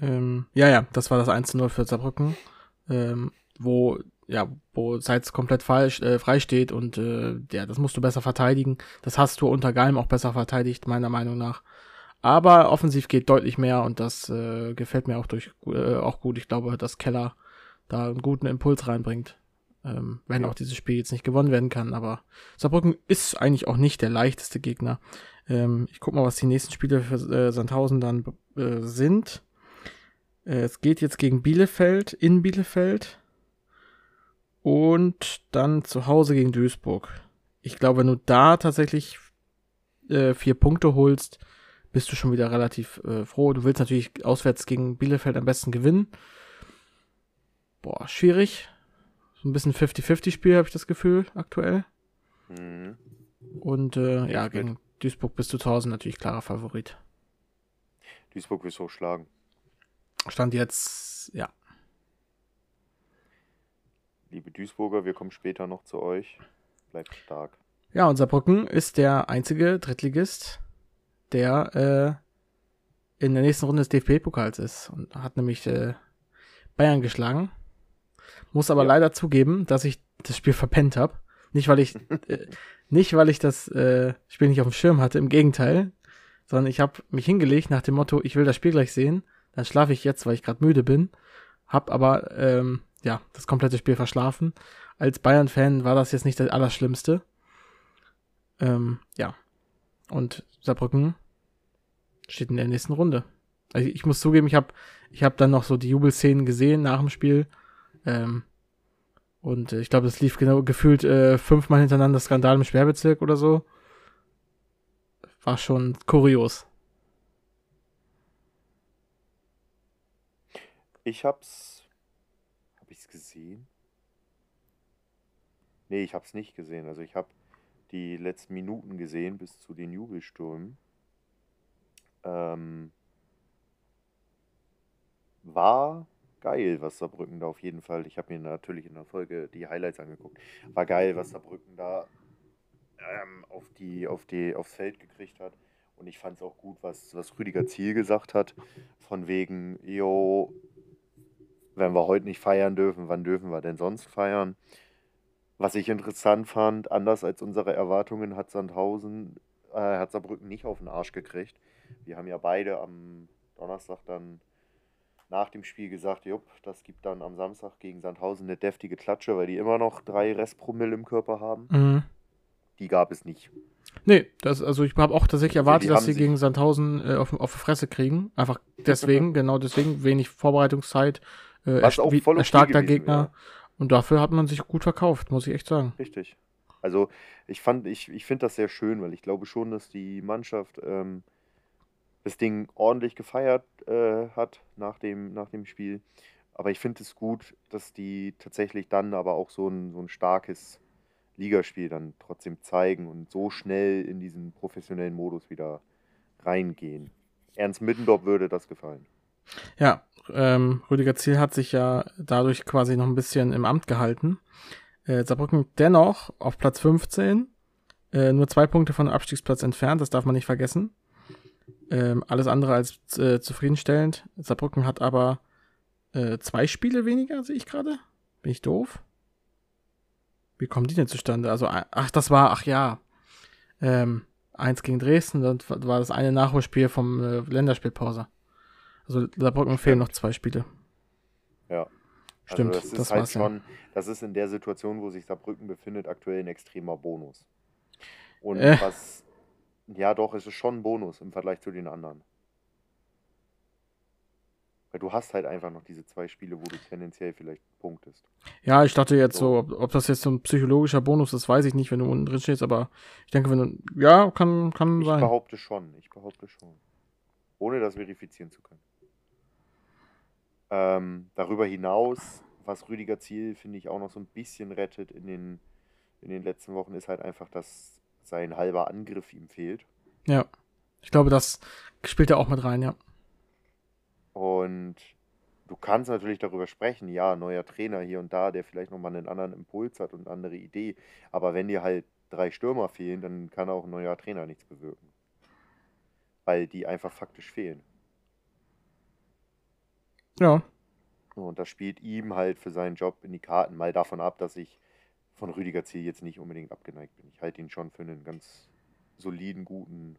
Ähm, ja, ja, das war das 1 zu 0 für Saarbrücken, ähm, wo, ja, wo Seitz komplett falsch, äh, frei steht und äh, ja, das musst du besser verteidigen. Das hast du unter Geim auch besser verteidigt, meiner Meinung nach. Aber offensiv geht deutlich mehr und das äh, gefällt mir auch durch äh, auch gut. Ich glaube, dass Keller da einen guten Impuls reinbringt. Ähm, wenn auch dieses Spiel jetzt nicht gewonnen werden kann, aber Saarbrücken ist eigentlich auch nicht der leichteste Gegner. Ähm, ich guck mal, was die nächsten Spiele für äh, Sandhausen dann äh, sind. Äh, es geht jetzt gegen Bielefeld, in Bielefeld. Und dann zu Hause gegen Duisburg. Ich glaube, wenn du da tatsächlich äh, vier Punkte holst, bist du schon wieder relativ äh, froh. Du willst natürlich auswärts gegen Bielefeld am besten gewinnen. Boah, schwierig. So ein bisschen 50-50-Spiel, habe ich das Gefühl, aktuell. Mhm. Und äh, ja, gegen Duisburg bist du zu Hause natürlich klarer Favorit. Duisburg wirst du schlagen. Stand jetzt, ja. Liebe Duisburger, wir kommen später noch zu euch. Bleibt stark. Ja, unser Brücken ist der einzige Drittligist, der äh, in der nächsten Runde des DFB-Pokals ist und hat nämlich äh, Bayern geschlagen. Muss aber ja. leider zugeben, dass ich das Spiel verpennt habe. Nicht, weil ich äh, nicht, weil ich das äh, Spiel nicht auf dem Schirm hatte, im Gegenteil, sondern ich habe mich hingelegt nach dem Motto, ich will das Spiel gleich sehen dann schlafe ich jetzt, weil ich gerade müde bin. Hab aber ähm, ja das komplette Spiel verschlafen. Als Bayern-Fan war das jetzt nicht das Allerschlimmste. Ähm, ja. Und Saarbrücken steht in der nächsten Runde. Also ich muss zugeben, ich habe ich hab dann noch so die Jubelszenen gesehen nach dem Spiel. Ähm, und äh, ich glaube, es lief genau gefühlt äh, fünfmal hintereinander Skandal im Sperrbezirk oder so. war schon kurios. Ich hab's. Hab ich's gesehen? Nee, ich hab's nicht gesehen. Also ich hab die letzten Minuten gesehen bis zu den Jubelstürmen. Ähm, war geil, was Saarbrücken da auf jeden Fall. Ich habe mir natürlich in der Folge die Highlights angeguckt. War geil, was Saarbrücken da ähm, auf die, auf die, aufs Feld gekriegt hat. Und ich fand es auch gut, was, was Rüdiger Ziel gesagt hat. Von wegen, jo, wenn wir heute nicht feiern dürfen, wann dürfen wir denn sonst feiern? Was ich interessant fand, anders als unsere Erwartungen, hat Sandhausen, äh, hat Saarbrücken nicht auf den Arsch gekriegt. Wir haben ja beide am Donnerstag dann nach dem Spiel gesagt, jupp, das gibt dann am Samstag gegen Sandhausen eine deftige Klatsche, weil die immer noch drei Restpromille im Körper haben. Mhm. Die gab es nicht. Nee, das, also ich habe auch tatsächlich erwartet, dass sie gegen Sandhausen äh, auf, auf die Fresse kriegen. Einfach deswegen, genau deswegen, wenig Vorbereitungszeit, äh, Was auch voll okay erstarkter gewesen Gegner. wäre. Und dafür hat man sich gut verkauft, muss ich echt sagen. Richtig. Also ich fand, ich, ich finde das sehr schön, weil ich glaube schon, dass die Mannschaft ähm, das Ding ordentlich gefeiert äh, hat nach dem, nach dem Spiel. Aber ich finde es gut, dass die tatsächlich dann aber auch so ein, so ein starkes Ligaspiel dann trotzdem zeigen und so schnell in diesen professionellen Modus wieder reingehen. Ernst Middendorf würde das gefallen. Ja, ähm, Rüdiger Ziel hat sich ja dadurch quasi noch ein bisschen im Amt gehalten. Äh, Saarbrücken dennoch auf Platz 15, äh, nur zwei Punkte von Abstiegsplatz entfernt, das darf man nicht vergessen. Ähm, alles andere als äh, zufriedenstellend. Saarbrücken hat aber äh, zwei Spiele weniger, sehe ich gerade. Bin ich doof? Wie kommen die denn zustande? Also, ach, das war, ach ja, ähm, eins gegen Dresden, dann war das eine Nachholspiel vom äh, Länderspielpause. Also Saarbrücken fehlen noch zwei Spiele. Ja. Stimmt, also das ist das halt war's ja. schon, das ist in der Situation, wo sich Saarbrücken befindet, aktuell ein extremer Bonus. Und Äh. was, ja doch, es ist schon ein Bonus im Vergleich zu den anderen. Weil du hast halt einfach noch diese zwei Spiele, wo du tendenziell vielleicht punktest. Ja, ich dachte jetzt So. so, ob, ob das jetzt so ein psychologischer Bonus ist, weiß ich nicht, wenn du unten drin stehst, aber ich denke, wenn du, ja, kann, kann Ich sein. behaupte schon, ich behaupte schon. Ohne das verifizieren zu können. Ähm, darüber hinaus, was Rüdiger Ziel, finde ich, auch noch so ein bisschen rettet in den, in den letzten Wochen, ist halt einfach, dass sein halber Angriff ihm fehlt. Ja. Ich glaube, das spielt ja auch mit rein, ja. Und du kannst natürlich darüber sprechen, ja, neuer Trainer hier und da, der vielleicht nochmal einen anderen Impuls hat und eine andere Idee. Aber wenn dir halt drei Stürmer fehlen, dann kann auch ein neuer Trainer nichts bewirken. Weil die einfach faktisch fehlen. Ja. Und das spielt ihm halt für seinen Job in die Karten. Mal davon ab, dass ich von Rüdiger Ziel jetzt nicht unbedingt abgeneigt bin. Ich halte ihn schon für einen ganz soliden, guten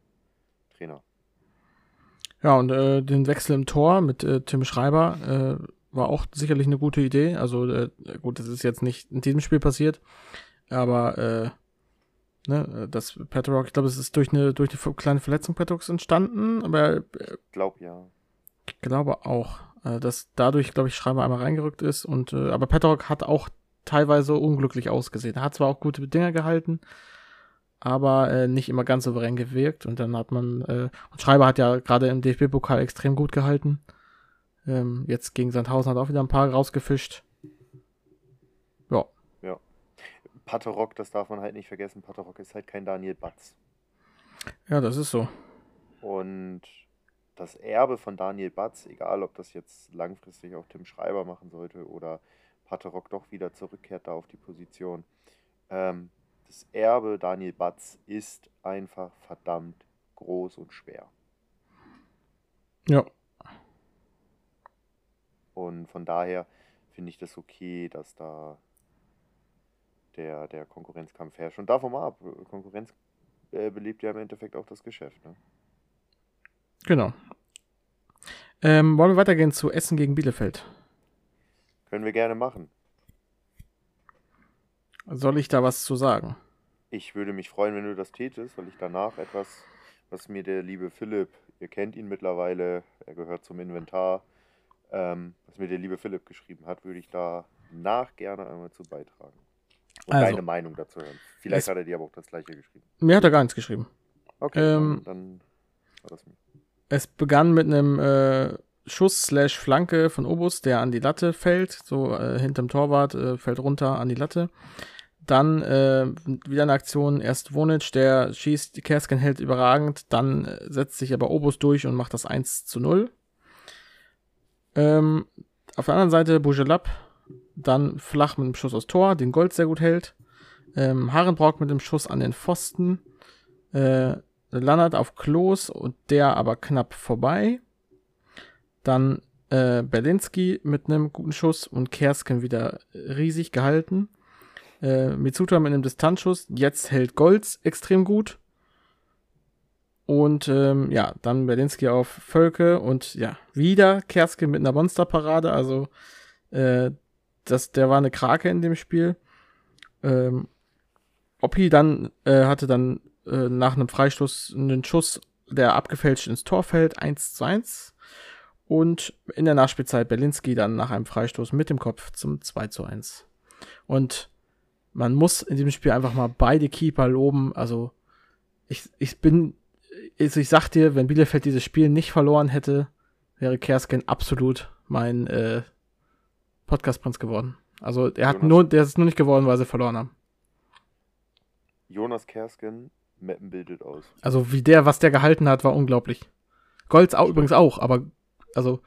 Trainer. Ja, und äh, den Wechsel im Tor mit äh, Tim Schreiber äh, war auch sicherlich eine gute Idee. Also, äh, gut, das ist jetzt nicht in diesem Spiel passiert, aber äh, ne, das Petrock, ich glaube, es ist durch eine, durch eine kleine Verletzung Petrocks entstanden, aber äh, Ich glaube ja. ich glaube auch, äh, dass dadurch, glaube ich, Schreiber einmal reingerückt ist und äh, aber Petrock hat auch teilweise unglücklich ausgesehen. Er hat zwar auch gute Dinger gehalten, aber äh, nicht immer ganz souverän gewirkt und dann hat man äh, und Schreiber hat ja gerade im DFB-Pokal extrem gut gehalten. Ähm, jetzt gegen Sandhausen hat auch wieder ein paar rausgefischt. Ja, Paterok, das darf man halt nicht vergessen. Paterok ist halt kein Daniel Batz. ja, das ist so. Und das Erbe von Daniel Batz, egal ob das jetzt langfristig auch Tim Schreiber machen sollte oder Paterok doch wieder zurückkehrt da auf die Position, ähm, das Erbe Daniel Batz ist einfach verdammt groß und schwer. Ja, Und von daher finde ich das okay, dass da der, der Konkurrenzkampf herrscht. Und davon mal ab, Konkurrenz äh, belebt ja im Endeffekt auch das Geschäft. Ne? genau. Ähm, wollen wir weitergehen zu Essen gegen Bielefeld? Können wir gerne machen. Soll ich da was zu sagen? Ich würde mich freuen, wenn du das tätest, weil ich danach etwas, was mir der liebe Philipp, ihr kennt ihn mittlerweile, er gehört zum Inventar, ähm, was mir der liebe Philipp geschrieben hat, würde ich da nach gerne einmal zu beitragen. Und Also, deine Meinung dazu hören. Vielleicht hat er dir aber auch das gleiche geschrieben. Mir hat er gar nichts geschrieben. Okay, Ähm, dann, dann war das Es begann mit einem äh, Schuss slash Flanke von Obus, der an die Latte fällt, so äh, hinterm Torwart, äh, fällt runter an die Latte. Dann äh, wieder eine Aktion, erst Wonic, der schießt, die Kersken hält überragend, dann äh, setzt sich aber Obus durch und macht das 1 zu 0. Ähm, auf der anderen Seite Bujelab, dann flach mit einem Schuss aus Tor, den Gold sehr gut hält. Ähm, Harenbrock mit dem Schuss an den Pfosten. Äh, Lannert auf Klos und der aber knapp vorbei. Dann äh, Berlinski mit einem guten Schuss und Kersken wieder riesig gehalten. Äh, Mitsuta mit einem Distanzschuss. Jetzt hält Golds extrem gut. Und ähm, ja, dann Berlinski auf Völke und ja, wieder Kersken mit einer Monsterparade. Also äh, das, der war eine Krake in dem Spiel. Ähm, Oppi dann äh, hatte dann äh, nach einem Freistoß einen Schuss, der abgefälscht ins Tor fällt, 1 zu 1. Und in der Nachspielzeit Berlinski dann nach einem Freistoß mit dem Kopf zum 2 zu 1. Und man muss in diesem Spiel einfach mal beide Keeper loben. Also ich, ich bin, also ich sag dir, wenn Bielefeld dieses Spiel nicht verloren hätte, wäre Kersken absolut mein äh, Podcast-Prinz geworden. Also er hat Jonas? nur, der ist nur nicht geworden, weil sie verloren haben. Jonas Kersken, Meppen bildet aus. Also wie der, was der gehalten hat, war unglaublich. Golds auch, übrigens auch, aber also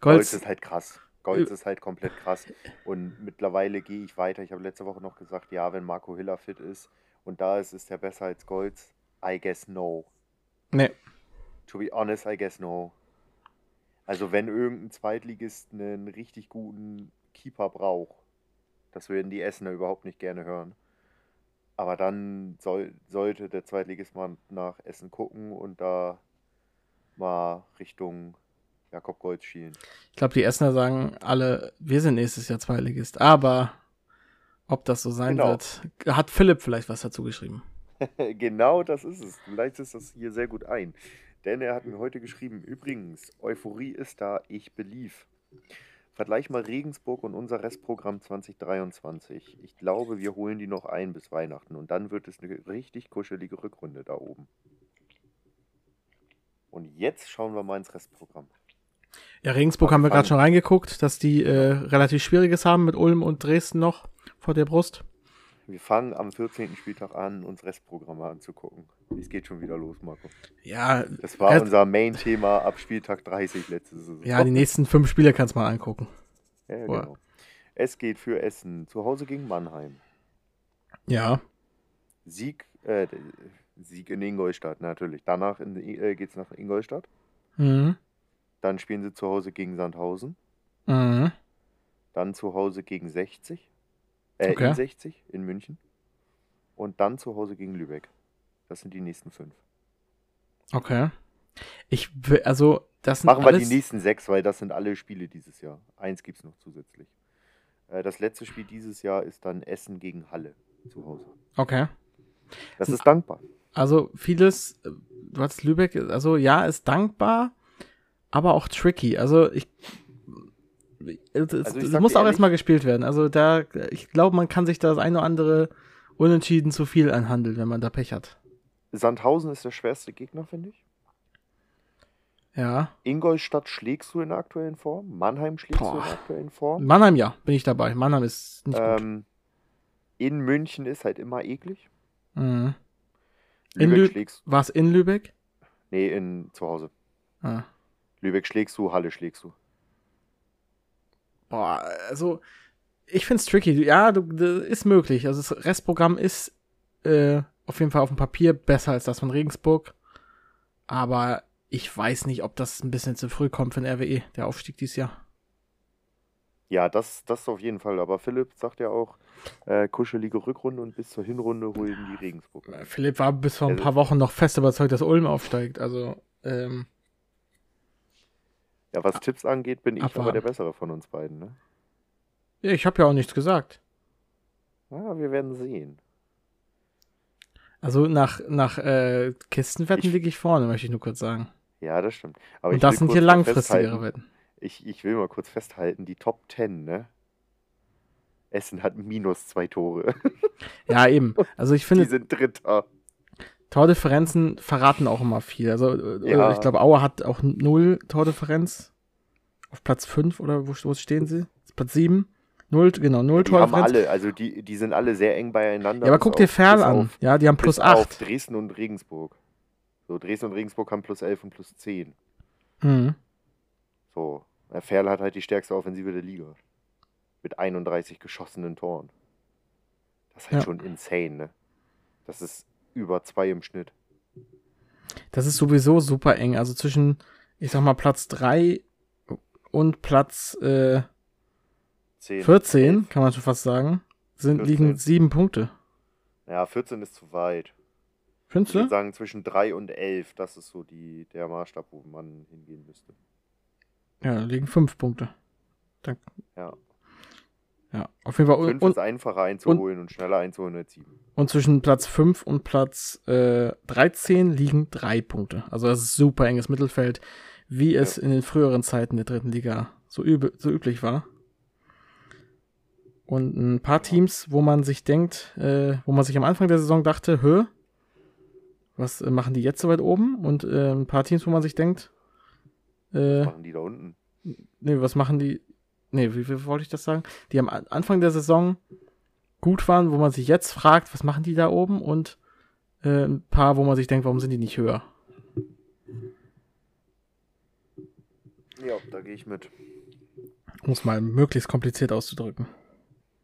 Golds Golds, ist halt krass. Golds ist halt komplett krass. Und mittlerweile gehe ich weiter. Ich habe letzte Woche noch gesagt, ja, wenn Marco Hiller fit ist und da ist, ist er besser als Golds. I guess no. nee, To be honest, I guess no. Also wenn irgendein Zweitligist einen richtig guten Keeper braucht, das würden die Essener überhaupt nicht gerne hören. Aber dann soll, sollte der Zweitligist mal nach Essen gucken und da mal Richtung Jakob Golds schielen. ich glaube, die Essener sagen alle, wir sind nächstes Jahr Zweitligist. Aber ob das so sein Genau. wird, hat Philipp vielleicht was dazu geschrieben. genau das ist es. Du leitest das hier sehr gut ein. Denn er hat mir heute geschrieben, übrigens, Euphorie ist da, ich belief. Vergleich mal Regensburg und unser Restprogramm 2023. Ich glaube, wir holen die noch ein bis Weihnachten und dann wird es eine richtig kuschelige Rückrunde da oben. Und jetzt schauen wir mal ins Restprogramm. Ja, Regensburg haben wir gerade schon reingeguckt, dass die äh, relativ Schwieriges haben mit Ulm und Dresden noch vor der Brust. Wir fangen am 14. Spieltag an, uns Restprogramme anzugucken. Es geht schon wieder los, Marco. Ja, Das war unser Main-Thema ab Spieltag 30 letzte Saison. ja, die nächsten fünf Spiele kannst du mal angucken. Ja, Boah. genau. Es geht für Essen. Zu Hause gegen Mannheim. Ja, Sieg, äh, Sieg in Ingolstadt natürlich. Danach in, äh, geht es nach Ingolstadt. mhm. Dann spielen sie zu Hause gegen Sandhausen. Mhm. Dann zu Hause gegen 60. Äh, Okay. in 60 in München. Und dann zu Hause gegen Lübeck. Das sind die nächsten fünf. okay. Ich will, also, das sind Machen wir alles, die nächsten sechs, weil das sind alle Spiele dieses Jahr. Eins gibt es noch zusätzlich. Äh, das letzte Spiel dieses Jahr ist dann Essen gegen Halle zu Hause. Okay. Das ist dankbar. Also vieles, äh, du hast Lübeck, also ja, ist dankbar, aber auch tricky. Also ich, es, Also ich muss auch ehrlich- erstmal gespielt werden. Also da, ich glaube, man kann sich das eine oder andere unentschieden zu viel anhandeln, wenn man da Pech hat. Sandhausen ist der schwerste Gegner, finde ich. Ja. Ingolstadt schlägst du in der aktuellen Form. Mannheim schlägst du Boah. in der aktuellen Form. Mannheim, ja, bin ich dabei. Mannheim ist nicht Ähm, in München ist halt immer eklig. gut. Mhm. In Lübeck Lü schlägst War es in Lübeck? Nee, in zu Hause. Ah. Lübeck schlägst du, Halle schlägst du. Boah, also ich find's tricky. Ja, du, ist möglich. Also das Restprogramm ist äh, auf jeden Fall auf dem Papier besser als das von Regensburg. Aber ich weiß nicht, ob das ein bisschen zu früh kommt für den RWE, der Aufstieg dieses Jahr. Ja, das, das auf jeden Fall. Aber Philipp sagt ja auch, äh, kuschelige Rückrunde und bis zur Hinrunde holen die Regensburg. Philipp war bis vor ein Also- paar Wochen noch fest überzeugt, dass Ulm aufsteigt. Also, ähm, Ja, was Tipps angeht, bin ich aber Abwarten. der Bessere von uns beiden. Ne? ja, ich habe ja auch nichts gesagt. Ja, wir werden sehen. Also nach, nach äh, Kistenwetten liege ich vorne, möchte ich nur kurz sagen. Ja, das stimmt. Aber Und das sind hier langfristigere Wetten. Ich, ich will mal kurz festhalten, die Top 10, ne? Essen hat minus zwei Tore. Ja, eben. Also ich Die finde, sind Dritter. Tordifferenzen verraten auch immer viel. Also äh, Ja. ich glaube, Aue hat auch null Tordifferenz. Auf Platz 5 oder wo, wo stehen sie? Platz 7. Null, genau, null Die haben Tordifferenz. alle, also die, die sind alle sehr eng beieinander. Ja, aber guck dir Ferl an. auf- Ja, die haben plus bis auf 8. Dresden und Regensburg. So, Dresden und Regensburg haben plus 11 und plus 10. Mhm. So. Ferl hat halt die stärkste Offensive der Liga. Mit 31 geschossenen Toren. Das ist halt Ja. schon insane, ne? Das ist über zwei im Schnitt. Das ist sowieso super eng. Also zwischen, ich sag mal, Platz 3 und Platz äh, 10. 14, kann man schon fast sagen, sind, 14. liegen sieben Punkte. Ja, 14 ist zu weit. Ich Findest würde du? sagen, zwischen 3 und 11, das ist so die, der Maßstab, wo man hingehen müsste. Ja, da liegen fünf Punkte. Dann, Ja. Ja, auf jeden Fall. 5 Und, ist einfacher einzuholen und, schneller einzuholen als 7. und zwischen Platz 5 und Platz äh, 13 liegen drei Punkte. Also das ist super enges Mittelfeld, wie es Ja. in den früheren Zeiten der dritten Liga so, üb so üblich war. Und ein paar Teams, wo man sich denkt, äh, wo man sich am Anfang der Saison dachte, hö, was äh, machen die jetzt so weit oben? Und äh, ein paar Teams, wo man sich denkt, äh, Machen die da unten. nee, was machen die? Nee, wie, wie wollte ich das sagen? Die am An- Anfang der Saison gut waren, wo man sich jetzt fragt, was machen die da oben? Und äh, ein paar, wo man sich denkt, warum sind die nicht höher? Ja, da gehe ich mit. Um es mal möglichst kompliziert auszudrücken.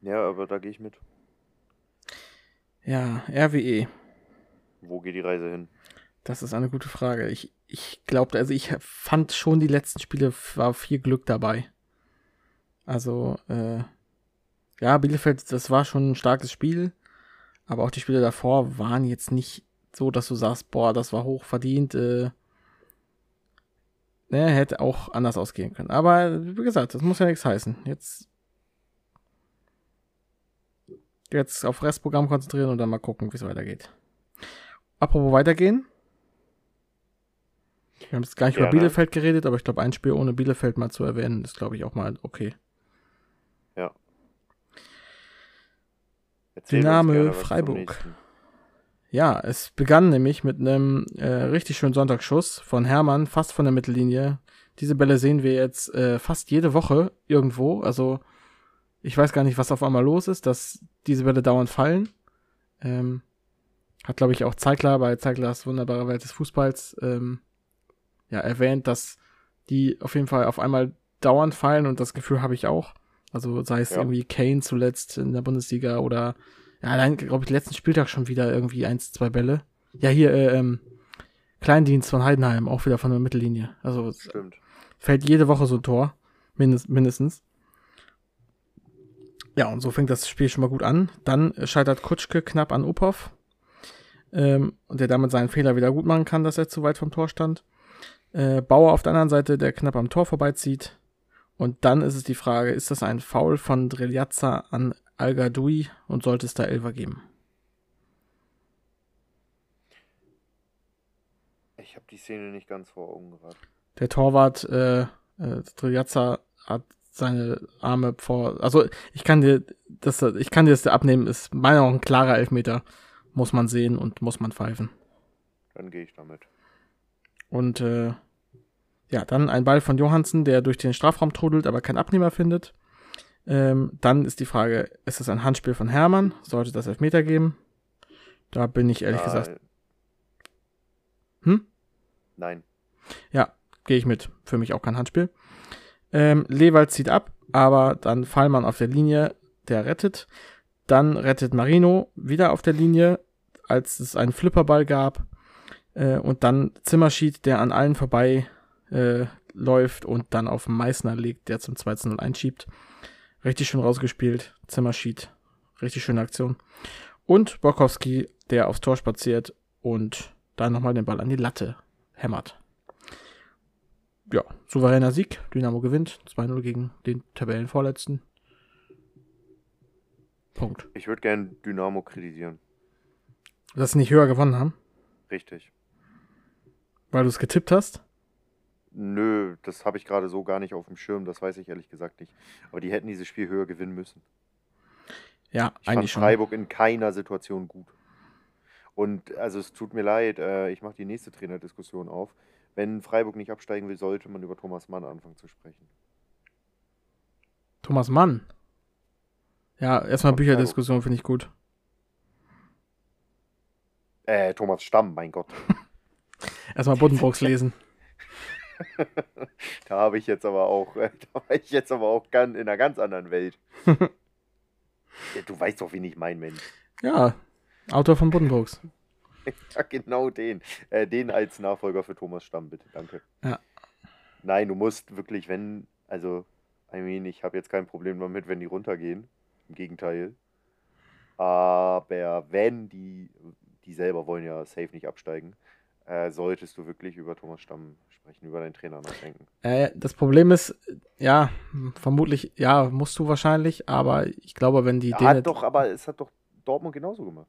Ja, aber da gehe ich mit. Ja, RWE. Wo geht die Reise hin? Das ist eine gute Frage. Ich, ich glaube, also ich fand schon die letzten Spiele war viel Glück dabei. Also, äh, ja, Bielefeld, das war schon ein starkes Spiel, aber auch die Spiele davor waren jetzt nicht so, dass du sagst, boah, das war hoch verdient. Äh, ne, hätte auch anders ausgehen können. Aber wie gesagt, das muss ja nichts heißen. Jetzt jetzt auf Restprogramm konzentrieren und dann mal gucken, wie es weitergeht. Apropos weitergehen. Wir haben jetzt gar nicht über Gerne. Bielefeld geredet, aber ich glaube, ein Spiel ohne Bielefeld mal zu erwähnen, ist, glaube ich, auch mal okay. Ja. Erzähl Dynamo Freiburg. Ja, es begann nämlich mit einem äh, richtig schönen Sonntagsschuss von Hermann, fast von der Mittellinie. Diese Bälle sehen wir jetzt äh, fast jede Woche irgendwo. Also ich weiß gar nicht, was auf einmal los ist, dass diese Bälle dauernd fallen. Ähm, hat, glaube ich, auch Zeigler bei Zeiglers wunderbare Welt des Fußballs ähm, ja, erwähnt, dass die auf jeden Fall auf einmal dauernd fallen und das Gefühl habe ich auch. Also sei es Ja. irgendwie Kane zuletzt in der Bundesliga oder ja, allein, glaube ich, letzten Spieltag schon wieder irgendwie eins, zwei Bälle. Ja, hier, äh, ähm, Kleindienst von Heidenheim, auch wieder von der Mittellinie. Also Stimmt. fällt jede Woche so ein Tor, mindest, mindestens. Ja, und so fängt das Spiel schon mal gut an. Dann scheitert Kutschke knapp an Uphoff. Ähm, und der damit seinen Fehler wieder gut machen kann, dass er zu weit vom Tor stand. Äh, Bauer auf der anderen Seite, der knapp am Tor vorbeizieht. Und dann ist es die Frage, ist das ein Foul von Dreljaza an al und sollte es da Elfer geben? Ich habe die Szene nicht ganz vor Augen gerade. Der Torwart, äh, äh, Dreljaza hat seine Arme vor, also ich kann dir das, ich kann dir das abnehmen, ist meiner Meinung nach ein klarer Elfmeter. Muss man sehen und muss man pfeifen. Dann gehe ich damit. Und äh, ja, dann ein Ball von Johansen, der durch den Strafraum trudelt, aber keinen Abnehmer findet. Ähm, dann ist die Frage, ist es ein Handspiel von Hermann? Sollte das Elfmeter geben? Da bin ich ehrlich Äh, gesagt, hm? Nein. Ja, gehe ich mit. Für mich auch kein Handspiel. Ähm, Lewald zieht ab, aber dann Fallmann auf der Linie, der rettet. Dann rettet Marino wieder auf der Linie, als es einen Flipperball gab. Äh, und dann Zimmerschied, der an allen vorbei äh, läuft und dann auf Meißner legt, der zum 2-0 einschiebt. Richtig schön rausgespielt. Zimmerschied. Richtig schöne Aktion. Und Borkowski, der aufs Tor spaziert und dann nochmal den Ball an die Latte hämmert. Ja, souveräner Sieg. Dynamo gewinnt. 2-0 gegen den Tabellenvorletzten. Punkt. Ich würde gerne Dynamo kritisieren. Dass sie nicht höher gewonnen haben, Richtig. weil du es getippt hast. Nö, das habe ich gerade so gar nicht auf dem Schirm, das weiß ich ehrlich gesagt nicht. Aber die hätten dieses Spiel höher gewinnen müssen. Ja, Ich fand eigentlich schon. Freiburg in keiner Situation gut. Und also es tut mir leid, äh, ich mache die nächste Trainerdiskussion auf. Wenn Freiburg nicht absteigen will, sollte man über Thomas Mann anfangen zu sprechen. Thomas Mann. Ja, erstmal Bücherdiskussion finde ich gut. Äh, Thomas Stamm, mein Gott. Erstmal Buddenbrooks lesen. da habe ich jetzt aber auch, da war ich jetzt aber auch in einer ganz anderen Welt. ja, du weißt doch, wen ich mein, Mensch. Ja, Autor von Buddenbrooks. Ja, genau den. Äh, den als Nachfolger für Thomas Stamm, bitte, danke. Ja. Nein, du musst wirklich, wenn, also, I mean, ich habe jetzt kein Problem damit, wenn die runtergehen. Im Gegenteil. Aber wenn die, die selber wollen ja safe nicht absteigen, äh, solltest du wirklich über Thomas Stamm sprechen, über deinen Trainer nachdenken. Äh, das Problem ist, ja, vermutlich, ja, musst du wahrscheinlich, aber ich glaube, wenn die Ja, hat doch, aber es hat doch Dortmund genauso gemacht.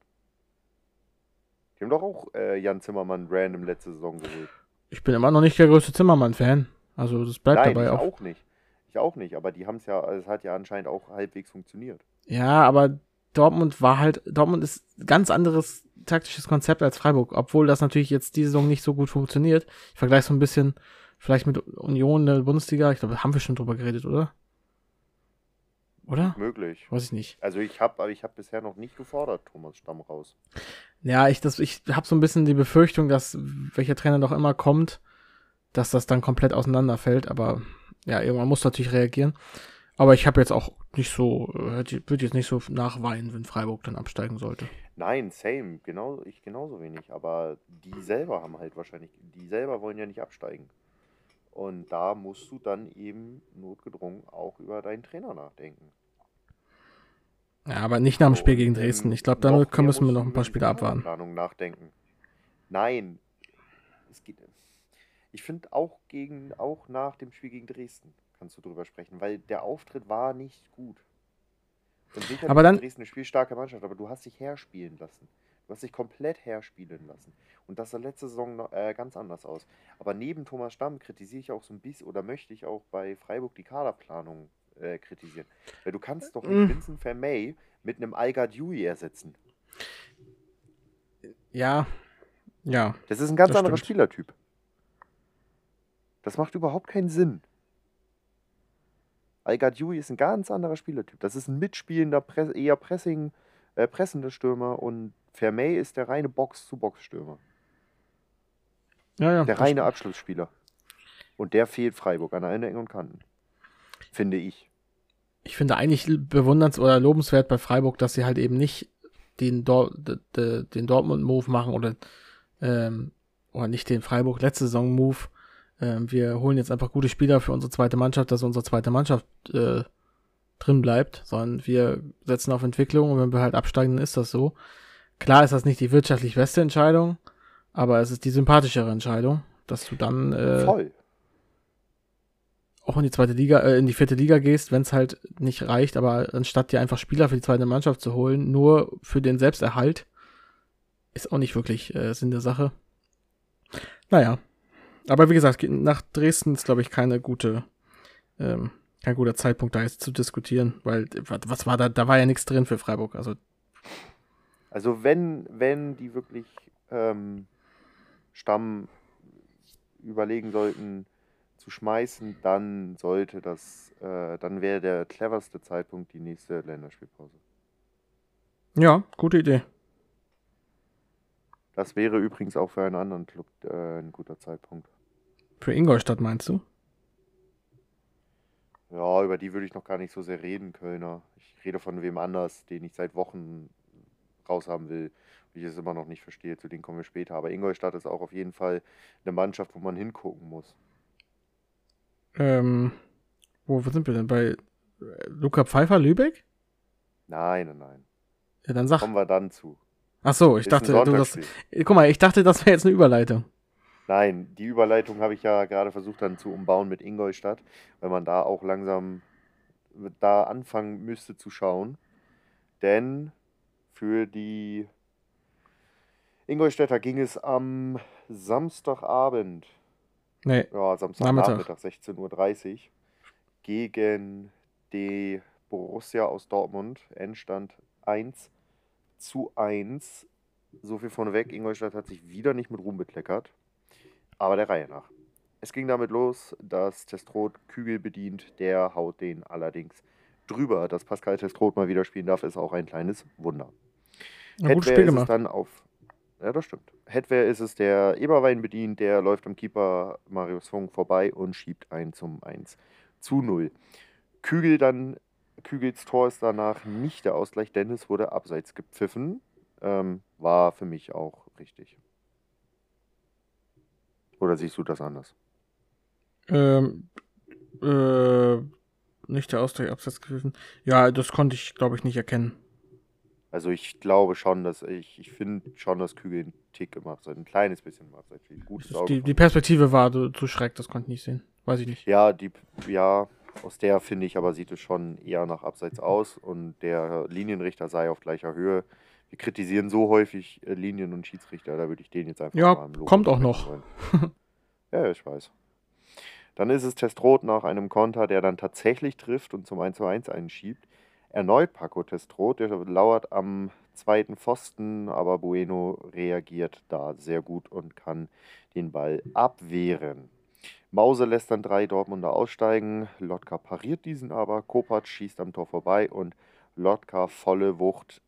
Die haben doch auch äh, Jan Zimmermann random letzte Saison geholt. ich bin immer noch nicht der größte Zimmermann-Fan. Also das bleibt Nein, dabei ich auch. auch nicht. Ich auch nicht, aber die haben es ja, es hat ja anscheinend auch halbwegs funktioniert. Ja, aber Dortmund war halt, Dortmund ist ein ganz anderes taktisches Konzept als Freiburg, obwohl das natürlich jetzt diese Saison nicht so gut funktioniert. Ich vergleiche so ein bisschen vielleicht mit Union der Bundesliga. Ich glaube, haben wir schon drüber geredet, oder? Oder? Möglich. Weiß ich nicht. Also ich habe, aber ich habe bisher noch nicht gefordert, Thomas Stamm raus. Ja, ich, das, ich habe so ein bisschen die Befürchtung, dass welcher Trainer noch immer kommt, dass das dann komplett auseinanderfällt. Aber ja, irgendwann muss natürlich reagieren. Aber ich habe jetzt auch nicht so, würde jetzt nicht so nachweinen, wenn Freiburg dann absteigen sollte. Nein, same, genau, ich genauso wenig. Aber die selber haben halt wahrscheinlich, die selber wollen ja nicht absteigen. Und da musst du dann eben notgedrungen auch über deinen Trainer nachdenken. Ja, aber nicht nach dem Spiel gegen und, Dresden. ähm, Ich glaube, damit können, müssen wir noch ein paar Spiele abwarten. Planung nachdenken. Nein, es geht. Ich finde auch gegen, auch nach dem Spiel gegen Dresden kannst du drüber sprechen, weil der Auftritt war nicht gut. Und sicherlich Aber ist dann- Dresden eine spielstarke Mannschaft, aber du hast dich herspielen lassen. Du hast dich komplett herspielen lassen. Und das sah letzte Saison noch, äh, ganz anders aus. Aber neben Thomas Stamm kritisiere ich auch so ein bisschen oder möchte ich auch bei Freiburg die Kaderplanung äh, kritisieren. Weil du kannst doch nicht Mm. Vincent Vermey mit einem Alga Dewey ersetzen. Ja, ja. Das ist ein ganz anderer stimmt. Spielertyp. Das macht überhaupt keinen Sinn. Alga Dewey ist ein ganz anderer Spielertyp. Das ist ein mitspielender, eher Pressing, äh, pressender Stürmer und Vermey ist der reine Box-zu-Box-Stürmer. Ja, ja. Der reine. Abschlussspieler. Und der fehlt Freiburg an allen Ecken und Kanten. Finde ich. Ich finde eigentlich bewunderns- oder lobenswert bei Freiburg, dass sie halt eben nicht den, Dor den Dortmund-Move machen oder, ähm, oder nicht den Freiburg letzte Saison-Move. Ähm, wir holen jetzt einfach gute Spieler für unsere zweite Mannschaft, dass unsere zweite Mannschaft äh, drin bleibt, sondern wir setzen auf Entwicklung und wenn wir halt absteigen, dann ist das so. Klar ist das nicht die wirtschaftlich beste Entscheidung, aber es ist die sympathischere Entscheidung, dass du dann äh, Voll. auch in die zweite Liga, äh, in die vierte Liga gehst, wenn es halt nicht reicht, aber anstatt dir einfach Spieler für die zweite Mannschaft zu holen, nur für den Selbsterhalt, ist auch nicht wirklich äh, Sinn der Sache. Naja. Aber wie gesagt, nach Dresden ist, glaube ich, keine gute, ähm, kein guter Zeitpunkt, da jetzt zu diskutieren, weil was war da, da war ja nichts drin für Freiburg. Also Also wenn, wenn die wirklich ähm, Stamm überlegen sollten zu schmeißen, dann sollte das, äh, dann wäre der cleverste Zeitpunkt die nächste Länderspielpause. ja, gute Idee. Das wäre übrigens auch für einen anderen Club äh, ein guter Zeitpunkt. Für Ingolstadt meinst du? Ja, über die würde ich noch gar nicht so sehr reden, Kölner. Ich rede von wem anders, den ich seit Wochen raushaben will. Und ich es immer noch nicht verstehe, zu denen kommen wir später. Aber Ingolstadt ist auch auf jeden Fall eine Mannschaft, wo man hingucken muss. Ähm, wo, sind wir denn? Bei Luca Pfeiffer, Lübeck? Nein, nein, nein. Ja, dann sag. Kommen wir dann zu. Ach so, ich Ist dachte, du das. Guck mal, ich dachte, das wäre jetzt eine Überleitung. Nein, die Überleitung habe ich ja gerade versucht dann zu umbauen mit Ingolstadt, weil man da auch langsam da anfangen müsste zu schauen. Denn für die Ingolstädter ging es am Samstagabend, Nee, ja, Samstagnachmittag, Nachmittag. 16.30 Uhr, gegen die Borussia aus Dortmund. Endstand 1 zu 1 so viel vorneweg, Ingolstadt hat sich wieder nicht mit Ruhm bekleckert. Aber der Reihe nach. Es ging damit los, dass Testrot Kügel bedient, der haut den allerdings drüber. Dass Pascal Testrot mal wieder spielen darf, ist auch ein kleines Wunder. Gutes Hetwer Spiel ist es gemacht. dann auf. Ja, das stimmt. Hetwer ist es, der Eberwein bedient, der läuft am Keeper Marius Funk vorbei und schiebt ein zum 1 zu 0. Kügel dann, Kügels Tor ist danach nicht der Ausgleich, Dennis wurde abseits gepfiffen. Ähm, war für mich auch richtig. Oder siehst du das anders? Ähm, äh, nicht der Ausgleich abseits gewesen. Ja, das konnte ich, glaube ich, nicht erkennen. Also ich glaube schon, dass ich, ich finde schon, dass Kügel einen Tick im Abseits, ein kleines bisschen. Gutes Auge Die, die Perspektive war so- zu schräg, das konnte ich nicht sehen. Weiß ich nicht. Ja, die, ja, aus der finde ich aber sieht es schon eher nach Abseits aus und der Linienrichter sei auf gleicher Höhe. Wir kritisieren so häufig äh, Linien und Schiedsrichter, da würde ich den jetzt einfach Ja, mal im Lob kommt auch noch. ja, ich weiß. Dann ist es Testrot nach einem Konter, der dann tatsächlich trifft und zum 1 zu 1 einschiebt. Erneut Paco Testrot, der lauert am zweiten Pfosten, aber Bueno reagiert da sehr gut und kann den Ball abwehren. Mause lässt dann drei Dortmunder aussteigen. Lotka pariert diesen aber. Kopac schießt am Tor vorbei und Lotka volle Wucht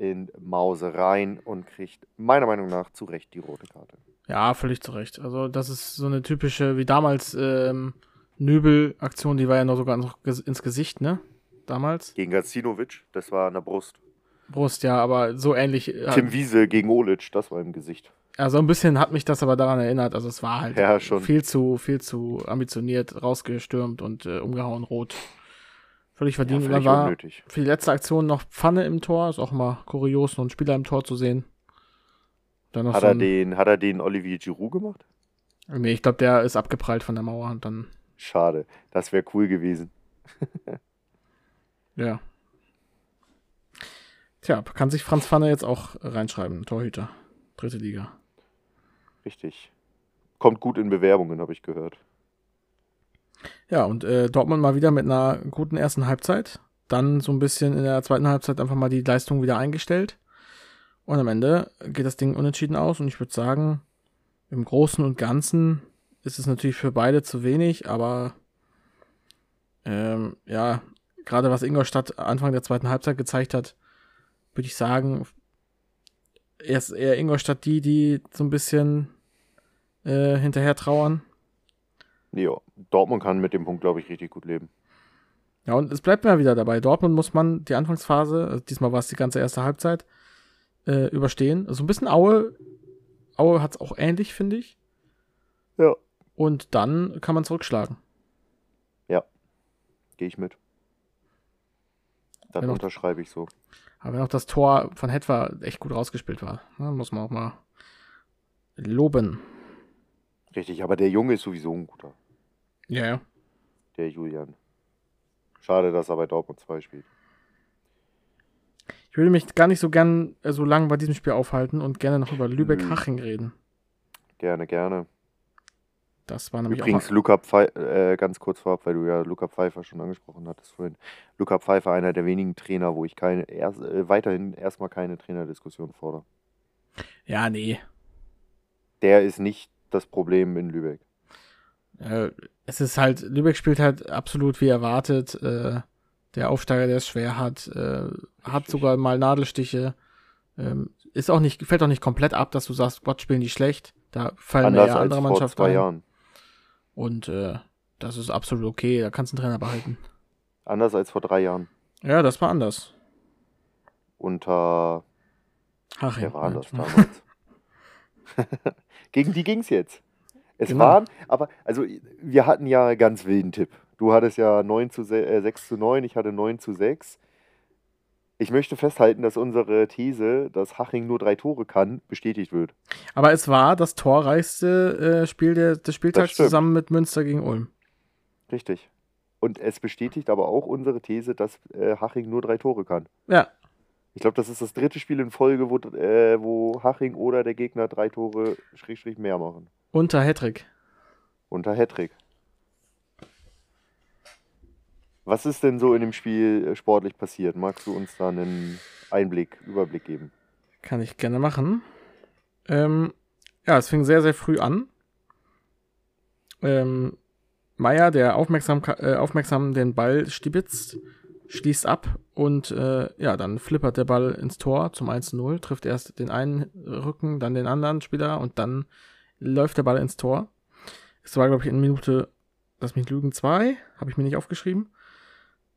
in Mause rein und kriegt meiner Meinung nach zu Recht die rote Karte. Ja, völlig zu Recht. Also, das ist so eine typische, wie damals, ähm, Nöbel-Aktion, die war ja noch sogar noch ins Gesicht, ne? Damals. Gegen Gacinovic, das war an der Brust. Brust, ja, aber so ähnlich. äh, Tim Wiese gegen Olic, das war im Gesicht. Also ein bisschen hat mich das aber daran erinnert. Also es war halt Ja, viel zu, viel zu ambitioniert, rausgestürmt und äh, umgehauen rot. Völlig verdient. Ja, völlig war unnötig. für die letzte Aktion noch Pfanne im Tor. Ist auch mal kurios, noch einen Spieler im Tor zu sehen. Dann noch Hat so er, den, hat er den Olivier Giroud gemacht? Nee, ich glaube, der ist abgeprallt von der Mauer und dann, Schade, das wäre cool gewesen. ja. Tja, kann sich Franz Pfanne jetzt auch reinschreiben, Torhüter. Dritte Liga. Richtig. Kommt gut in Bewerbungen, habe ich gehört. Ja, und äh, Dortmund mal wieder mit einer guten ersten Halbzeit. Dann so ein bisschen in der zweiten Halbzeit einfach mal die Leistung wieder eingestellt. Und am Ende geht das Ding unentschieden aus. Und ich würde sagen, im Großen und Ganzen ist es natürlich für beide zu wenig, aber ähm, ja, gerade was Ingolstadt Anfang der zweiten Halbzeit gezeigt hat, würde ich sagen, er ist eher Ingolstadt die, die so ein bisschen äh, hinterher trauern. Ja, Dortmund kann mit dem Punkt, glaube ich, richtig gut leben. Ja, und es bleibt mir wieder dabei. Dortmund muss man die Anfangsphase, also diesmal war es die ganze erste Halbzeit, äh, überstehen. Also ein bisschen Aue. Aue hat es auch ähnlich, finde ich. Ja. Und dann kann man zurückschlagen. Gehe ich mit. Dann Ja, noch- unterschreibe ich so. Aber wenn auch das Tor von Hetwa echt gut rausgespielt war, ne, muss man auch mal loben. Richtig, aber der Junge ist sowieso ein guter. Ja, ja. Der Julian. Schade, dass er bei Dortmund 2 spielt. Ich würde mich gar nicht so gern äh, so lange bei diesem Spiel aufhalten und gerne noch über Lübeck-Haching reden. Gerne, gerne. Das war nämlich Übrigens, auch. Luca Pfeiffer, äh, ganz kurz vorab, weil du ja Luca Pfeiffer schon angesprochen hattest vorhin. Luca Pfeiffer, einer der wenigen Trainer, wo ich keine, erst, äh, weiterhin erstmal keine Trainerdiskussion fordere. Ja, nee. Der ist nicht das Problem in Lübeck. Äh, es ist halt, Lübeck spielt halt absolut wie erwartet. Äh, der Aufsteiger, der es schwer hat, äh, hat sogar mal Nadelstiche. Ähm, ist auch nicht, fällt auch nicht komplett ab, dass du sagst, Gott, spielen die schlecht. Da fallen Anders eher andere vor Mannschaften zwei ein. Jahren. Und äh, das ist absolut okay, da kannst du einen Trainer behalten. Anders als vor drei Jahren. Ja, das war anders. Unter. Haching. Wer war anders damals? Gegen die ging's jetzt. Es Genau. waren, aber, also wir hatten ja einen ganz wilden Tipp. Du hattest ja 9 zu 6, äh, 6 zu 9, ich hatte 9 zu 6. Ich möchte festhalten, dass unsere These, dass Haching nur drei Tore kann, bestätigt wird. Aber es war das torreichste äh, Spiel der, des Spieltags zusammen mit Münster gegen Ulm. Richtig. Und es bestätigt aber auch unsere These, dass äh, Haching nur drei Tore kann. Ja, Ich glaube, das ist das dritte Spiel in Folge, wo, äh, wo Haching oder der Gegner drei Tore Schrägstrich mehr machen. Unter Hattrick. Unter Hattrick. Was ist denn so in dem Spiel äh, sportlich passiert? Magst du uns da einen Einblick, Überblick geben? Kann ich gerne machen. Ähm, ja, es fing sehr, sehr früh an. Ähm, Meier, der aufmerksam, äh, aufmerksam den Ball stibitzt, schließt ab und äh, ja, dann flippert der Ball ins Tor zum 1-0, trifft erst den einen Rücken, dann den anderen Spieler und dann läuft der Ball ins Tor. Es war, glaube ich, in Minute, lass mich lügen, zwei, habe ich mir nicht aufgeschrieben.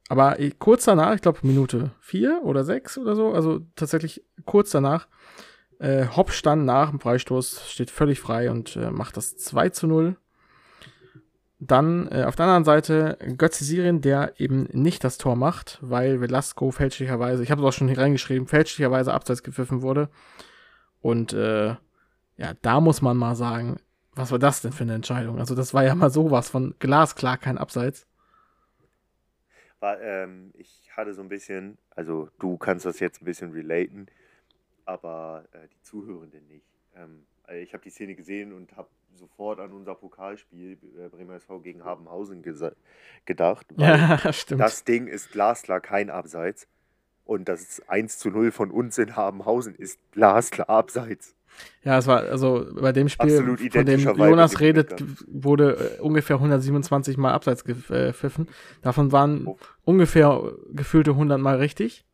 Aber kurz danach, ich glaube Minute vier oder sechs oder so, also tatsächlich kurz danach, äh, Hopp stand nach dem Freistoß, steht völlig frei und äh, macht das 2 zu 0. Dann äh, auf der anderen Seite Götze Syrien, der eben nicht das Tor macht, weil Velasco fälschlicherweise, ich habe es auch schon hier reingeschrieben, fälschlicherweise abseits gepfiffen wurde. Und äh, ja, da muss man mal sagen, was war das denn für eine Entscheidung? Also das war ja mal sowas von glasklar kein Abseits. War, ähm, ich hatte so ein bisschen, also du kannst das jetzt ein bisschen relaten, aber äh, die Zuhörenden nicht. Ähm, also ich habe die Szene gesehen und habe sofort an unser Pokalspiel äh, Bremer SV gegen Habenhausen gedacht. Ja, stimmt. Das Ding ist glasklar kein Abseits. Und das 1 zu 0 von uns in Habenhausen ist glasklar Abseits. Ja, es war also bei dem Spiel, von dem Jonas redet, wurde äh, ungefähr 127 Mal Abseits gepfiffen. Davon waren oh. ungefähr gefühlte 100 Mal richtig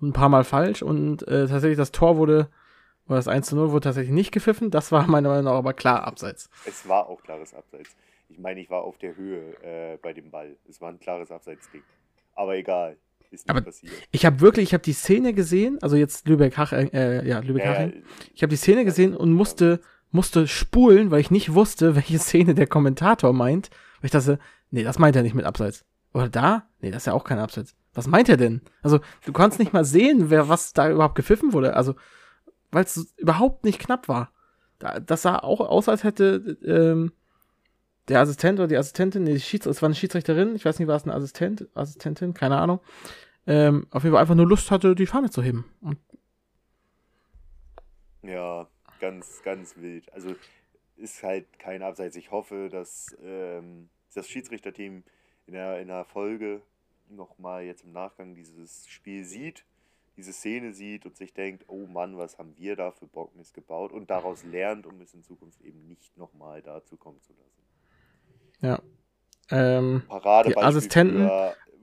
und ein paar Mal falsch. Und äh, tatsächlich das Tor wurde, oder das 1 zu 0 wurde tatsächlich nicht gepfiffen. Das war meiner Meinung nach aber klar Abseits. Es war auch klares Abseits. Ich meine, ich war auf der Höhe äh, bei dem Ball. Es war ein klares Abseits-Ding. Aber egal. Ist aber passiert. ich habe wirklich, ich habe die Szene gesehen, also jetzt Lübeck Hach, äh, ja, Lübeck Haching. Äh, ich habe die Szene gesehen und musste, musste spulen, weil ich nicht wusste, welche Szene der Kommentator meint. Weil ich dachte, nee, das meint er nicht mit Abseits. Oder da? Nee, das ist ja auch kein Abseits. Was meint er denn? Also, du kannst nicht mal sehen, wer was da überhaupt gepfiffen wurde. Also, weil es überhaupt nicht knapp war. Da, das sah auch aus, als hätte ähm, der Assistent oder die Assistentin, nee, die es war eine Schiedsrichterin, ich weiß nicht, war es eine Assistent, Assistentin, keine Ahnung, ähm, auf jeden Fall einfach nur Lust hatte, die Fahne zu heben. Und ja, ganz, ganz wild. Also ist halt kein Abseits. Ich hoffe, dass ähm, das Schiedsrichterteam in der, in der Folge nochmal jetzt im Nachgang dieses Spiel sieht, diese Szene sieht und sich denkt, oh Mann, was haben wir da für Bocknis gebaut und daraus lernt, um es in Zukunft eben nicht nochmal dazu kommen zu lassen. Ja. Ähm, die Assistenten,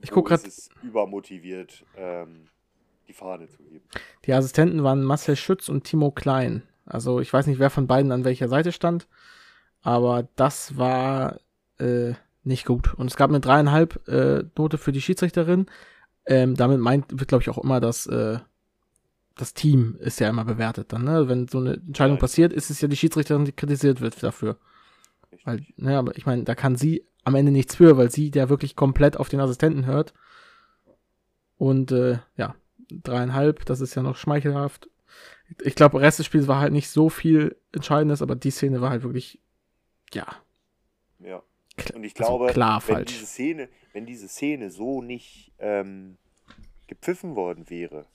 ich gucke gerade. übermotiviert, ähm, die Fahne zu heben. Die Assistenten waren Marcel Schütz und Timo Klein. Also ich weiß nicht, wer von beiden an welcher Seite stand, aber das war äh, nicht gut. Und es gab eine dreieinhalb äh, Note für die Schiedsrichterin. Ähm, damit meint, wird, glaube ich, auch immer das, äh, das Team ist ja immer bewertet dann, ne? Wenn so eine Entscheidung ja, passiert, ist es ja die Schiedsrichterin, die kritisiert wird dafür. Richtig. Weil, ne, aber ich meine, da kann sie am Ende nichts für, weil sie der wirklich komplett auf den Assistenten hört. Und äh, ja, dreieinhalb, das ist ja noch schmeichelhaft. Ich glaube, Rest des Spiels war halt nicht so viel Entscheidendes, aber die Szene war halt wirklich, ja. Ja. Und ich glaube, also klar wenn, falsch. Diese Szene, wenn diese Szene so nicht ähm, gepfiffen worden wäre,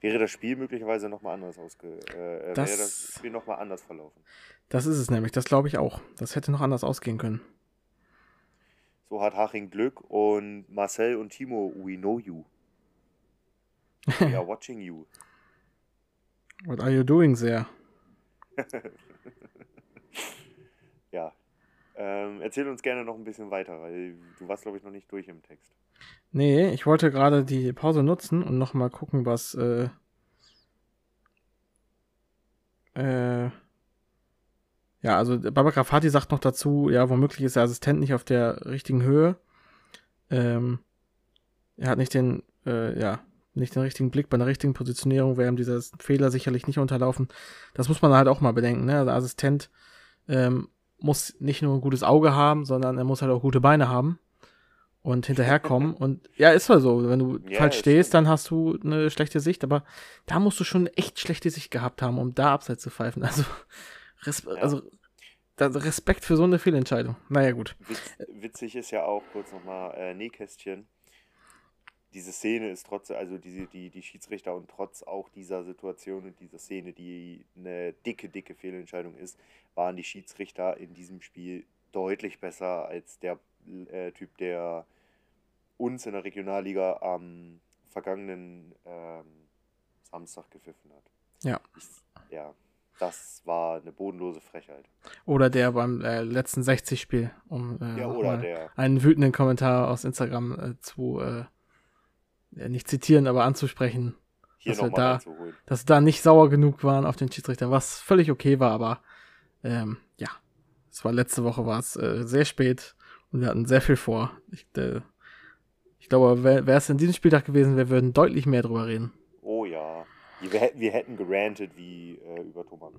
wäre das Spiel möglicherweise nochmal anders ausge äh, das, wäre das Spiel nochmal anders verlaufen. Das ist es nämlich, das glaube ich auch. Das hätte noch anders ausgehen können. So hat Haching Glück und Marcel und Timo, we know you. We are watching you. What are you doing there? ja. Ähm, erzähl uns gerne noch ein bisschen weiter, weil du warst, glaube ich, noch nicht durch im Text. Nee, ich wollte gerade die Pause nutzen und nochmal gucken, was äh, äh, ja, also Baba Grafati sagt noch dazu, ja, womöglich ist der Assistent nicht auf der richtigen Höhe. Ähm, er hat nicht den, äh, ja, nicht den richtigen Blick bei der richtigen Positionierung, wäre ihm dieser Fehler sicherlich nicht unterlaufen. Das muss man halt auch mal bedenken, ne? Der Assistent ähm, muss nicht nur ein gutes Auge haben, sondern er muss halt auch gute Beine haben und hinterherkommen. und ja, ist halt so. Wenn du ja, falsch stehst, dann hast du eine schlechte Sicht, aber da musst du schon echt schlechte Sicht gehabt haben, um da abseits zu pfeifen. Also Respe ja. Also Respekt für so eine Fehlentscheidung. Naja, gut. Witz, witzig ist ja auch, kurz nochmal, äh, Nähkästchen. Diese Szene ist trotz, also diese, die, die Schiedsrichter und trotz auch dieser Situation und dieser Szene, die eine dicke, dicke Fehlentscheidung ist, waren die Schiedsrichter in diesem Spiel deutlich besser als der äh, Typ, der uns in der Regionalliga am vergangenen ähm, Samstag gepfiffen hat. Ja. Ja, das war eine bodenlose Frechheit. Oder der beim äh, letzten 60-Spiel, um äh, Ja, einen wütenden Kommentar aus Instagram äh, zu, äh, nicht zitieren, aber anzusprechen, Hier dass wir da- dass sie da nicht sauer genug waren auf den Schiedsrichter, was völlig okay war, aber ähm, ja, es war letzte Woche war es äh, sehr spät und wir hatten sehr viel vor. Ich, äh, ich glaube, wäre es in diesem Spieltag gewesen, wir würden deutlich mehr drüber reden. Wir, hätten- wir hätten gerantet wie äh, über Thomas.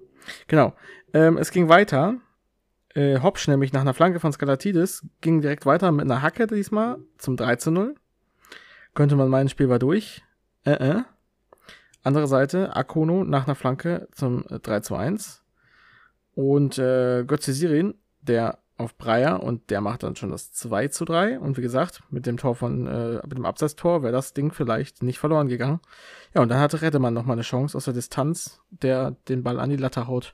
Genau. Ähm, es ging weiter. Äh, Hopsch nämlich nach einer Flanke von Skalatidis ging direkt weiter mit einer Hacke diesmal zum 3 zu 0. Könnte man meinen, Spiel war durch. Äh, äh. Andere Seite, Akono nach einer Flanke zum äh, 3 zu 1. Und äh, Götze Sirin, der auf Breyer und der macht dann schon das 2 zu 3. Und wie gesagt, mit dem Tor von, äh, mit dem Abseitstor wäre das Ding vielleicht nicht verloren gegangen. Ja, und dann hatte Rettemann nochmal eine Chance aus der Distanz, der den Ball an die Latte haut.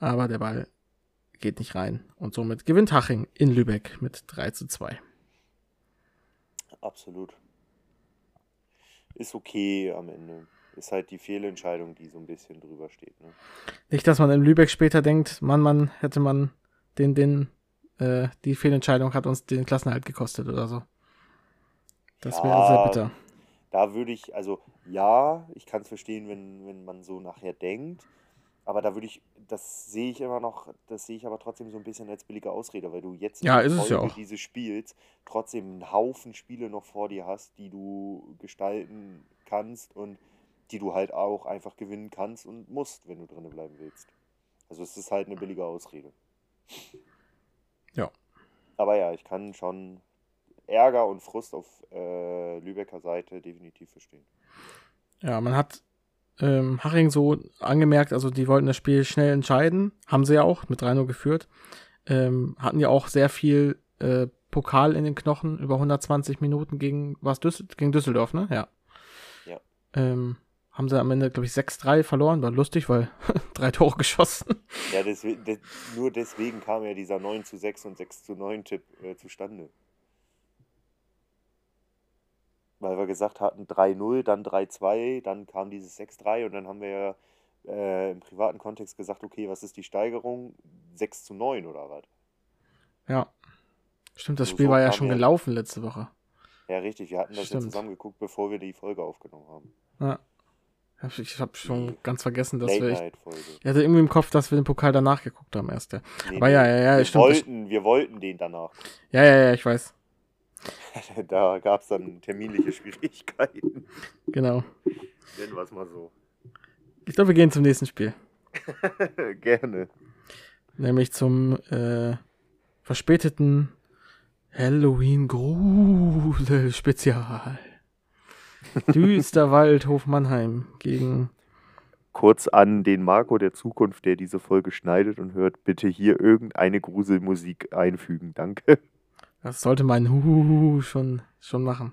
Aber der Ball geht nicht rein. Und somit gewinnt Haching in Lübeck mit 3 zu 2. Absolut. Ist okay am Ende. Ist halt die Fehlentscheidung, die so ein bisschen drüber steht. Ne? Nicht, dass man in Lübeck später denkt, Mann, Mann, hätte man den, den, äh, die Fehlentscheidung hat uns den Klassenhalt gekostet oder so. Das wäre Ja. sehr bitter. Da würde ich, also ja, ich kann es verstehen, wenn, wenn man so nachher denkt. Aber da würde ich, das sehe ich immer noch, das sehe ich aber trotzdem so ein bisschen als billige Ausrede, weil du jetzt Ja, ist es ja auch. dieses Spiels trotzdem einen Haufen Spiele noch vor dir hast, die du gestalten kannst und die du halt auch einfach gewinnen kannst und musst, wenn du drinnen bleiben willst. Also es ist halt eine billige Ausrede. Aber ja, ich kann schon Ärger und Frust auf äh, Lübecker Seite definitiv verstehen. Ja, man hat ähm, Haching so angemerkt, also die wollten das Spiel schnell entscheiden, haben sie ja auch mit 3-0 geführt. Ähm, hatten ja auch sehr viel äh, Pokal in den Knochen, über 120 Minuten gegen, was Düssel gegen Düsseldorf, ne? Ja. Ja. Ähm, haben sie am Ende, glaube ich, 6-3 verloren, war lustig, weil drei Tore geschossen. Ja, deswegen, de, nur deswegen kam ja dieser 9 zu 6 und 6 zu 9 Tipp äh, zustande. Weil wir gesagt hatten 3-0, dann 3-2, dann kam dieses 6-3 und dann haben wir ja äh, im privaten Kontext gesagt, okay, was ist die Steigerung? 6 zu 9 oder was? Ja. Stimmt, das So- Spiel so war ja schon ja- gelaufen letzte Woche. Ja, richtig, wir hatten das ja Stimmt. zusammen geguckt, bevor wir die Folge aufgenommen haben. Ja. Ich habe schon Die ganz vergessen, dass wir. Ich, hatte irgendwie im Kopf, dass wir den Pokal danach geguckt haben erst. Ja, Nee, Aber ja, ja, ja, wir, stimmt, wollten, wir wollten den danach. ja, ja, ja ich weiß. Da gab es dann terminliche Schwierigkeiten. Genau. Nennen wir es mal so. Ich glaube, wir gehen zum nächsten Spiel. Gerne. Nämlich zum äh, verspäteten Halloween Grusel Spezial. Düsterwaldhof Mannheim gegen. Kurz an den Marco der Zukunft, der diese Folge schneidet und hört, bitte hier irgendeine Gruselmusik einfügen. Danke. Das sollte mein Huhuhu schon, schon machen.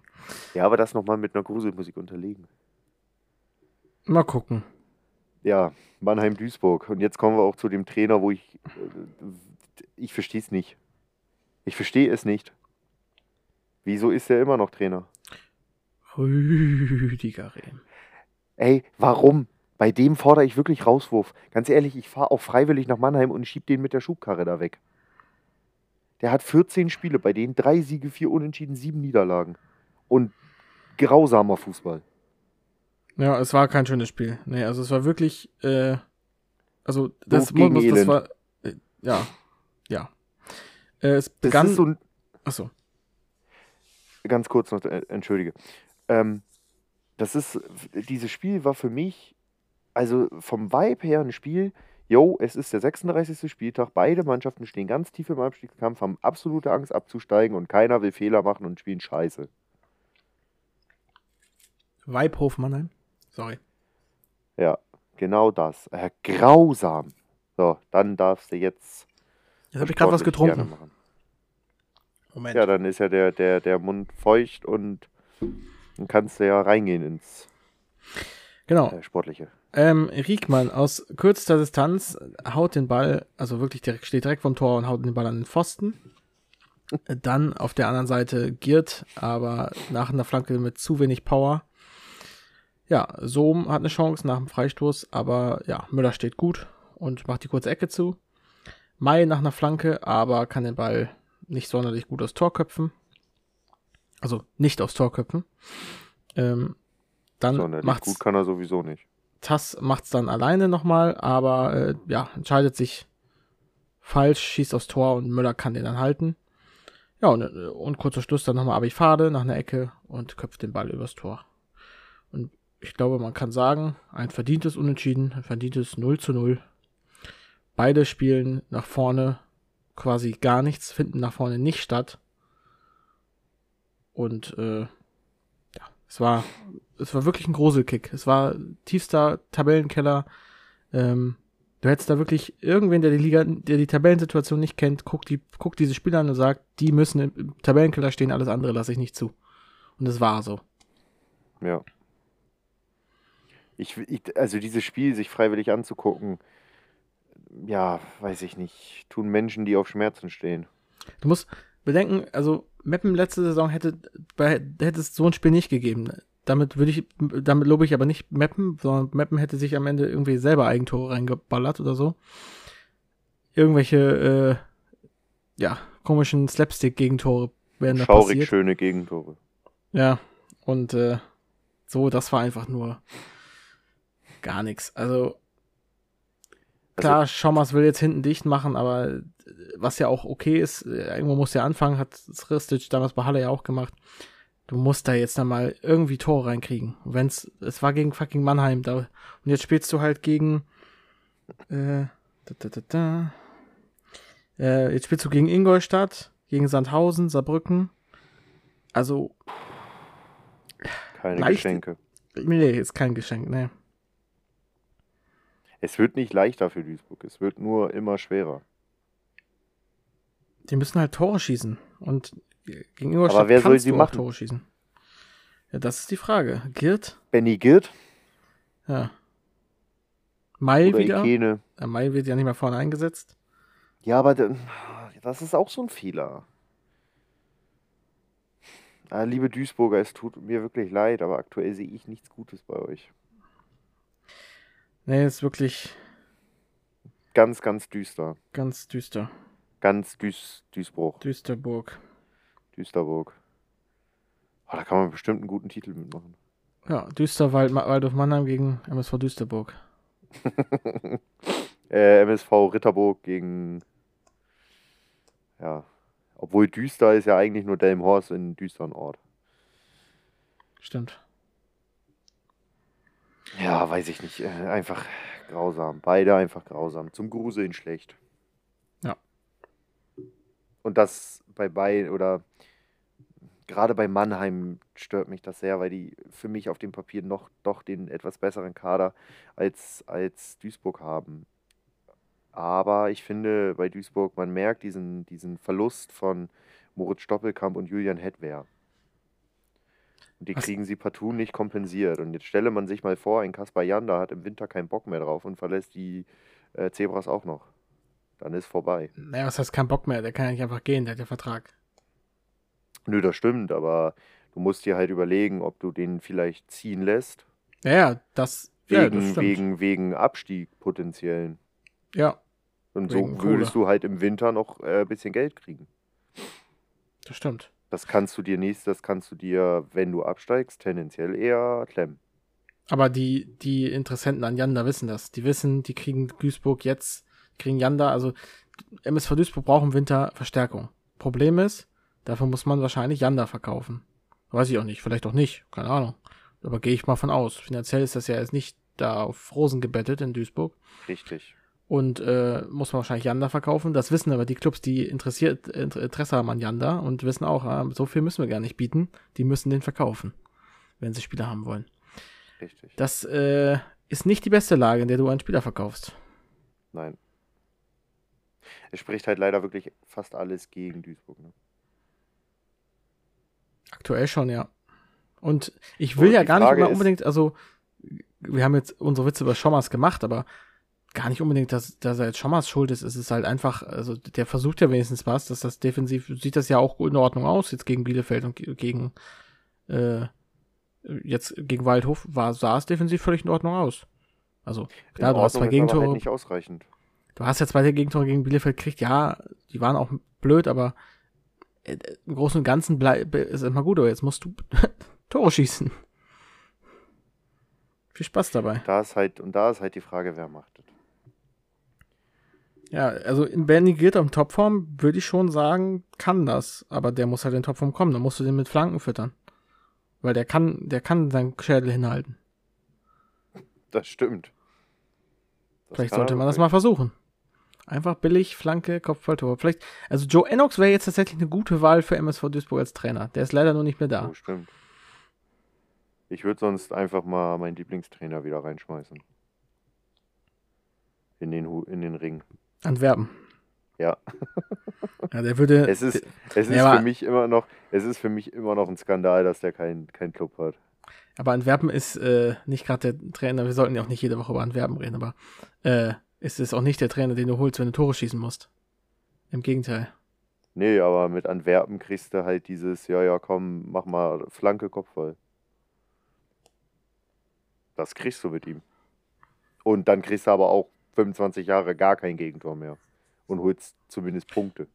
Ja, aber das nochmal mit einer Gruselmusik unterlegen. Mal gucken. Ja, Mannheim-Duisburg. Und jetzt kommen wir auch zu dem Trainer, wo ich. äh, Ich verstehe es nicht. Ich verstehe es nicht. Wieso ist er immer noch Trainer? Rüdiger Rehm. Ey, warum? Bei dem fordere ich wirklich Rauswurf. Ganz ehrlich, ich fahre auch freiwillig nach Mannheim und schieb den mit der Schubkarre da weg. Der hat 14 Spiele, bei denen drei Siege, vier Unentschieden, sieben Niederlagen. Und grausamer Fußball. Ja, es war kein schönes Spiel. Nee, also es war wirklich, äh, also das, muss, das Elend. war, äh, ja, ja. Äh, es Das begann, ist so ein, achso, ganz kurz noch, äh, entschuldige. Ähm, das ist, dieses Spiel war für mich, also vom Vibe her ein Spiel, yo, es ist der 36. Spieltag, beide Mannschaften stehen ganz tief im Abstiegskampf, haben absolute Angst abzusteigen und keiner will Fehler machen und spielen Scheiße. Weibhof Mannheim. Sorry. Ja, genau das. Äh, grausam. So, dann darfst du jetzt. Jetzt habe ich gerade was getrunken. Moment. Ja, dann ist ja der, der, der Mund feucht und dann kannst du ja reingehen ins Genau. äh, Sportliche. Ähm, Riekmann aus kürzester Distanz haut den Ball, also wirklich direkt, steht direkt vom Tor und haut den Ball an den Pfosten. Dann auf der anderen Seite Giert, aber nach einer Flanke mit zu wenig Power. Ja, Sohm hat eine Chance nach dem Freistoß, aber ja, Müller steht gut und macht die kurze Ecke zu. Mai nach einer Flanke, aber kann den Ball nicht sonderlich gut aufs Tor köpfen. Also nicht aufs Tor köpfen. Ähm, dann Sonderlich macht's gut kann er sowieso nicht. Tass macht's dann alleine nochmal, aber äh, ja, entscheidet sich falsch, schießt aufs Tor und Müller kann den dann halten. Ja, und, äh, und kurzer Schluss dann nochmal Abifade nach einer Ecke und köpft den Ball übers Tor. Und ich glaube, man kann sagen, ein verdientes Unentschieden, ein verdientes 0 zu 0. Beide spielen nach vorne quasi gar nichts, finden nach vorne nicht statt. Und äh, ja, es war, es war wirklich ein Gruselkick. Es war tiefster Tabellenkeller. Ähm, du hättest da wirklich irgendwen, der die Liga, der die Tabellensituation nicht kennt, guckt, die, guckt diese Spieler an und sagt, die müssen im Tabellenkeller stehen, alles andere lasse ich nicht zu. Und es war so. Ja. Ich, ich, also dieses Spiel sich freiwillig anzugucken, ja, weiß ich nicht, tun Menschen, die auf Schmerzen stehen. Du musst bedenken, also Meppen letzte Saison hätte, bei, hätte es so ein Spiel nicht gegeben. Damit würde ich, damit lobe ich aber nicht Meppen, sondern Meppen hätte sich am Ende irgendwie selber Eigentore reingeballert oder so. Irgendwelche, äh, ja, komischen Slapstick-Gegentore werden da Schaurig passiert. schöne Gegentore. Ja, und äh, so, das war einfach nur gar nichts. Also, klar, Schommers will jetzt hinten dicht machen, aber äh, was ja auch okay ist, äh, irgendwo muss ja anfangen, hat Ristic damals bei Halle ja auch gemacht. Du musst da jetzt dann mal irgendwie Tore reinkriegen. Wenn's, es war gegen fucking Mannheim da. Und jetzt spielst du halt gegen, äh, da, da, da, da. Äh, jetzt spielst du gegen Ingolstadt, gegen Sandhausen, Saarbrücken. Also, Keine Leicht- Geschenke. nee, ist kein Geschenk, ne. Es wird nicht leichter für Duisburg, es wird nur immer schwerer. Die müssen halt Tore schießen. Und gegen Ingolstadt Aber wer soll sie machen? Tore schießen. Ja, das ist die Frage. Girt? Benny Girt Ja. Mai oder wieder. Ikene. Der Mai wird ja nicht mehr vorne eingesetzt. Ja, aber da- das ist auch so ein Fehler. Ah, liebe Duisburger, es tut mir wirklich leid, aber aktuell sehe ich nichts Gutes bei euch. Nee, ist wirklich Ganz, ganz düster. ganz düster. Ganz düs, Duisburg, Düsterburg. Düsterburg. Oh, da kann man bestimmt einen guten Titel mitmachen. Ja, Düsterwald, Waldorf Mannheim gegen MSV Düsterburg. äh, MSV Ritterburg gegen. Ja. Obwohl düster ist ja eigentlich nur Delmhorst in düsteren Ort. Stimmt. Ja, weiß ich nicht. Äh, einfach grausam. Beide einfach grausam. Zum Gruseln schlecht. Ja. Und das bei beiden oder gerade bei Mannheim stört mich das sehr, weil die für mich auf dem Papier noch doch den etwas besseren Kader als, als Duisburg haben. Aber ich finde bei Duisburg, man merkt diesen, diesen Verlust von Moritz Stoppelkamp und Julian Hedwer. Und die Was- kriegen sie partout nicht kompensiert. Und jetzt stelle man sich mal vor, ein Kaspar Janda hat im Winter keinen Bock mehr drauf und verlässt die äh, Zebras auch noch. Dann ist vorbei. Naja, was heißt kein Bock mehr? Der kann ja nicht einfach gehen, der hat ja Vertrag. Nö, das stimmt, aber du musst dir halt überlegen, ob du den vielleicht ziehen lässt. Ja, ja, das, ja, das Wegen, stimmt. wegen, wegen Abstieg potenziellen. Ja, Und Wegen so würdest Kohle. du halt im Winter noch äh, ein bisschen Geld kriegen. das stimmt. Das kannst du dir nicht, das kannst du dir, wenn du absteigst, tendenziell eher klemmen. Aber die, die Interessenten an Janda wissen das. Die wissen, die kriegen Duisburg jetzt, kriegen Janda, also MSV Duisburg braucht im Winter Verstärkung. Problem ist, dafür muss man wahrscheinlich Janda verkaufen. Weiß ich auch nicht, vielleicht auch nicht, keine Ahnung. Aber gehe ich mal von aus. Finanziell ist das ja jetzt nicht da auf Rosen gebettet in Duisburg. Richtig. Und äh, muss man wahrscheinlich Janda verkaufen. Das wissen aber die Clubs, die interessiert, Inter- Interesse haben an Janda und wissen auch, ah, so viel müssen wir gar nicht bieten. Die müssen den verkaufen, wenn sie Spieler haben wollen. Richtig. Das äh, ist nicht die beste Lage, in der du einen Spieler verkaufst. Nein. Es spricht halt leider wirklich fast alles gegen Duisburg. Ne? Aktuell schon, ja. Und ich will ja die gar nicht Frage ist- unbedingt, also wir haben jetzt unsere Witze über Schommers gemacht, aber gar nicht unbedingt, dass, dass er jetzt Schommers schuld ist. Es ist halt einfach, also der versucht ja wenigstens was, dass das defensiv sieht das ja auch in Ordnung aus, jetzt gegen Bielefeld und ge- gegen äh, Jetzt gegen Waldhof war, sah es defensiv völlig in Ordnung aus. Also, klar, In du hast Ordnung zwei ist aber Gegentore. Halt nicht ausreichend. Du hast ja zwei Gegentore gegen Bielefeld gekriegt, ja, die waren auch blöd, aber äh, im Großen und Ganzen bleib, ist immer gut, aber jetzt musst du Tore schießen. Viel Spaß dabei. Da ist halt, und da ist halt die Frage, wer macht das. Ja, also in Benny Girt am Topform würde ich schon sagen, kann das, aber der muss halt in Topform kommen, dann musst du den mit Flanken füttern. Weil der kann, der kann seinen Schädel hinhalten. Das stimmt. Das Vielleicht sollte man das mal versuchen. Einfach billig, Flanke, Kopfballtor. Vielleicht, also Joe Ennox wäre jetzt tatsächlich eine gute Wahl für MSV Duisburg als Trainer. Der ist leider nur nicht mehr da. Oh, stimmt. Ich würde sonst einfach mal meinen Lieblingstrainer wieder reinschmeißen. In den, in den Ring. Antwerpen. Ja. Ja, der würde. Es ist, es ist Ja, für mich immer noch, es ist für mich immer noch ein Skandal, dass der keinen kein Club hat. Aber Antwerpen ist äh, nicht gerade der Trainer, wir sollten ja auch nicht jede Woche über Antwerpen reden, aber äh, es ist auch nicht der Trainer, den du holst, wenn du Tore schießen musst. Im Gegenteil. Nee, aber mit Antwerpen kriegst du halt dieses, ja, ja, komm, mach mal Flanke, Kopfball. Das kriegst du mit ihm. Und dann kriegst du aber auch 25 Jahre gar kein Gegentor mehr. Und holst zumindest Punkte.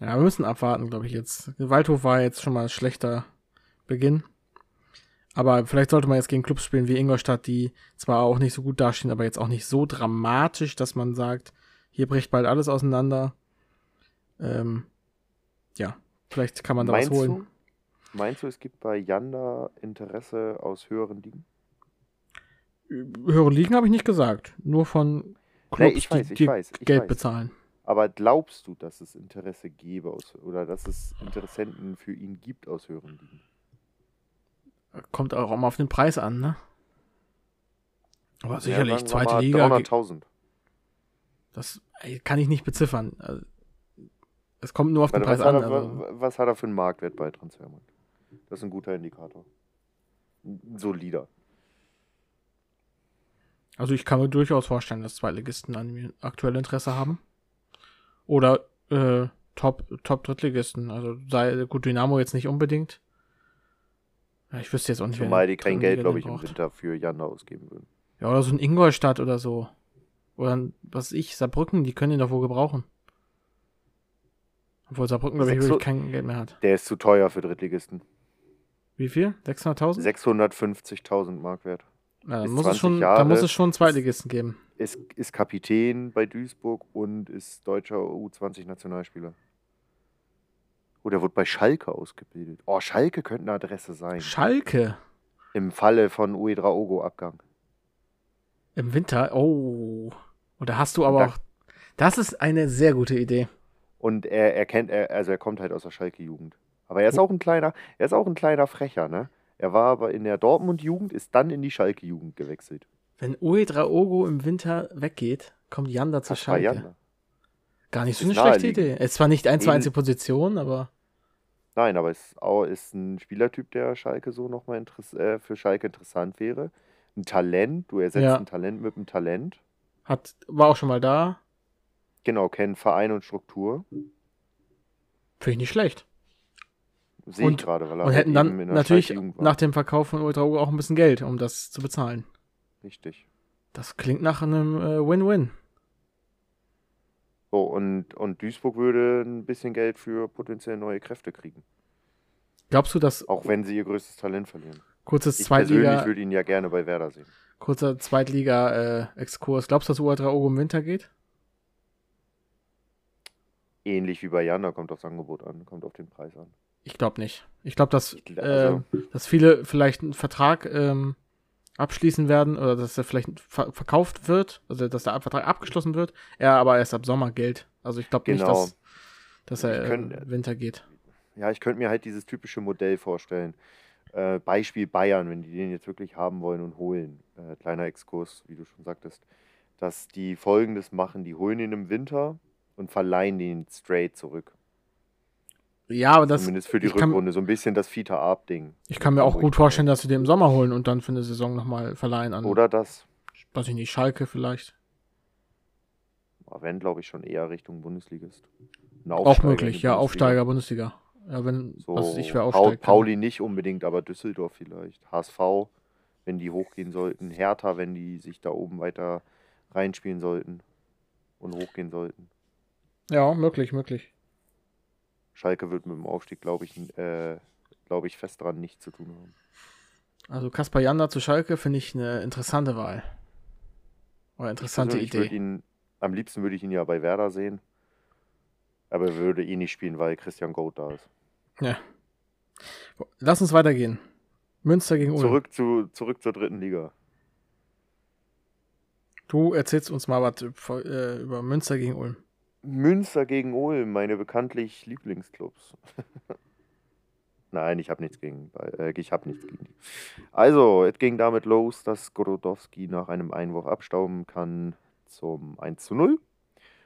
Ja, wir müssen abwarten, glaube ich jetzt. Waldhof war jetzt schon mal ein schlechter Beginn. Aber vielleicht sollte man jetzt gegen Clubs spielen wie Ingolstadt, die zwar auch nicht so gut dastehen, aber jetzt auch nicht so dramatisch, dass man sagt, hier bricht bald alles auseinander. Ähm, ja, vielleicht kann man da was Meinst holen. du, meinst du, es gibt bei Janda Interesse aus höheren Ligen? Höhere Ligen habe ich nicht gesagt. Nur von Clubs, Nee, ich weiß, die, ich die weiß, ich Geld weiß. bezahlen. Aber glaubst du, dass es Interesse gäbe aus, oder dass es Interessenten für ihn gibt aus höheren Ligen? Kommt auch immer auf den Preis an, ne? Aber sicherlich, Ja, wir zweite Liga, 300.000. das kann ich nicht beziffern. Also, es kommt nur auf den Warte, Preis was, an. er, wa- was hat er für einen Marktwert bei Transfermarkt? Das ist ein guter Indikator. Ein solider. Also ich kann mir durchaus vorstellen, dass Zweitligisten an mir aktuell Interesse haben. Oder äh, Top, Top Drittligisten. Also sei gut Dynamo jetzt nicht unbedingt. Ja, ich wüsste jetzt auch nicht, Zumal die kein Geld, glaube ich, im braucht. Winter für Janda ausgeben würden. Ja, oder so ein Ingolstadt oder so. Oder ein, was ich, Saarbrücken, die können ihn doch wohl gebrauchen. Obwohl Saarbrücken, glaube ich, wirklich kein Geld mehr hat. Der ist zu teuer für Drittligisten. Wie viel? 600.000? 650.000 Markwert. Ja, dann bis muss, es 20 schon, Jahre. dann muss es schon Zweitligisten geben. Ist, ist Kapitän bei Duisburg und ist deutscher U20-Nationalspieler. Oh, der wurde bei Schalke ausgebildet. Oh, Schalke könnte eine Adresse sein. Schalke Im Falle von Uedraogo-Abgang. im Winter. Oh. Und da hast du aber Da- auch. Das ist eine sehr gute Idee. Und er, er kennt, er, also er kommt halt aus der Schalke-Jugend. Aber er ist auch ein kleiner, er ist auch ein kleiner Frecher, ne? Er war aber in der Dortmund-Jugend, ist dann in die Schalke-Jugend gewechselt. Wenn Uedraogo im Winter weggeht, kommt Janda zur war Schalke. Janda. Gar nicht so eine schlechte. Idee. Ist zwar nicht eins zu eins die Position, aber Nein, aber auch, ist ein Spielertyp, der Schalke so nochmal äh, für Schalke interessant wäre. Ein Talent, du ersetzt Ja. ein Talent mit einem Talent. hat, war auch schon mal da. Genau, kennen Verein und Struktur. Finde ich nicht schlecht. Sehe ich gerade, weil er Und halt hätten dann in der natürlich nach dem Verkauf von Uedraogo auch ein bisschen Geld, um das zu bezahlen. Richtig. Das klingt nach einem äh, Win-Win. So, und, und Duisburg würde ein bisschen Geld für potenziell neue Kräfte kriegen. Glaubst du, dass Auch wenn sie ihr größtes Talent verlieren. kurzes Ich persönlich Zweitliga, würde ihn ja gerne bei Werder sehen. kurzer Zweitliga-Exkurs, glaubst du, dass Uedraogo im Winter geht? Ähnlich wie bei Jan, da kommt aufs Angebot an, kommt auf den Preis an. Ich glaube nicht. Ich glaube, dass, gl- also- ähm, dass viele vielleicht einen Vertrag ähm, abschließen werden oder dass er vielleicht ver verkauft wird, also dass der Vertrag abgeschlossen wird, er aber erst ab Sommer gilt. Also ich glaube nicht, Genau. dass, dass er könnt- im Winter geht. Ja, ich könnte mir halt dieses typische Modell vorstellen. Äh, Beispiel Bayern, wenn die den jetzt wirklich haben wollen und holen. Äh, kleiner Exkurs, wie du schon sagtest. Dass die folgendes machen: Die holen ihn im Winter und verleihen den straight zurück. Ja, aber das, Zumindest für die ich kann- Rückrunde. So ein bisschen das Fita Art-Ding. ich kann mir auch gut vorstellen, dass sie den im Sommer holen und dann für eine Saison nochmal verleihen an, Oder das. weiß ich nicht, Schalke vielleicht. Aber wenn, glaube ich, schon eher Richtung Bundesligist. Ein Auch möglich, ja, Bundesliga. Aufsteiger, Bundesliga. Ja, wenn, So, was ich, wer Paul, aufsteigt. Pauli nicht unbedingt, aber Düsseldorf vielleicht. HSV, wenn die hochgehen sollten. Hertha, wenn die sich da oben weiter reinspielen sollten und hochgehen sollten. Ja, möglich, möglich. Schalke wird mit dem Aufstieg, glaube ich, äh, glaube ich, fest dran nichts zu tun haben. Also Kaspar Janda zu Schalke finde ich eine interessante Wahl. Oder interessante Idee. Ihn, am liebsten würde ich ihn ja bei Werder sehen. Aber er würde eh nicht spielen, weil Christian Goat da ist. Ja. Lass uns weitergehen. Münster gegen Ulm. Zurück, zu, zurück zur dritten Liga. Du erzählst uns mal was über, äh, über Münster gegen Ulm. Münster gegen Ulm, meine bekanntlich Lieblingsclubs. Nein, ich habe nichts gegen, äh, ich habe nichts gegen die. Also, es ging damit los, dass Grodowski nach einem Einwurf abstauben kann zum 1 zu 0.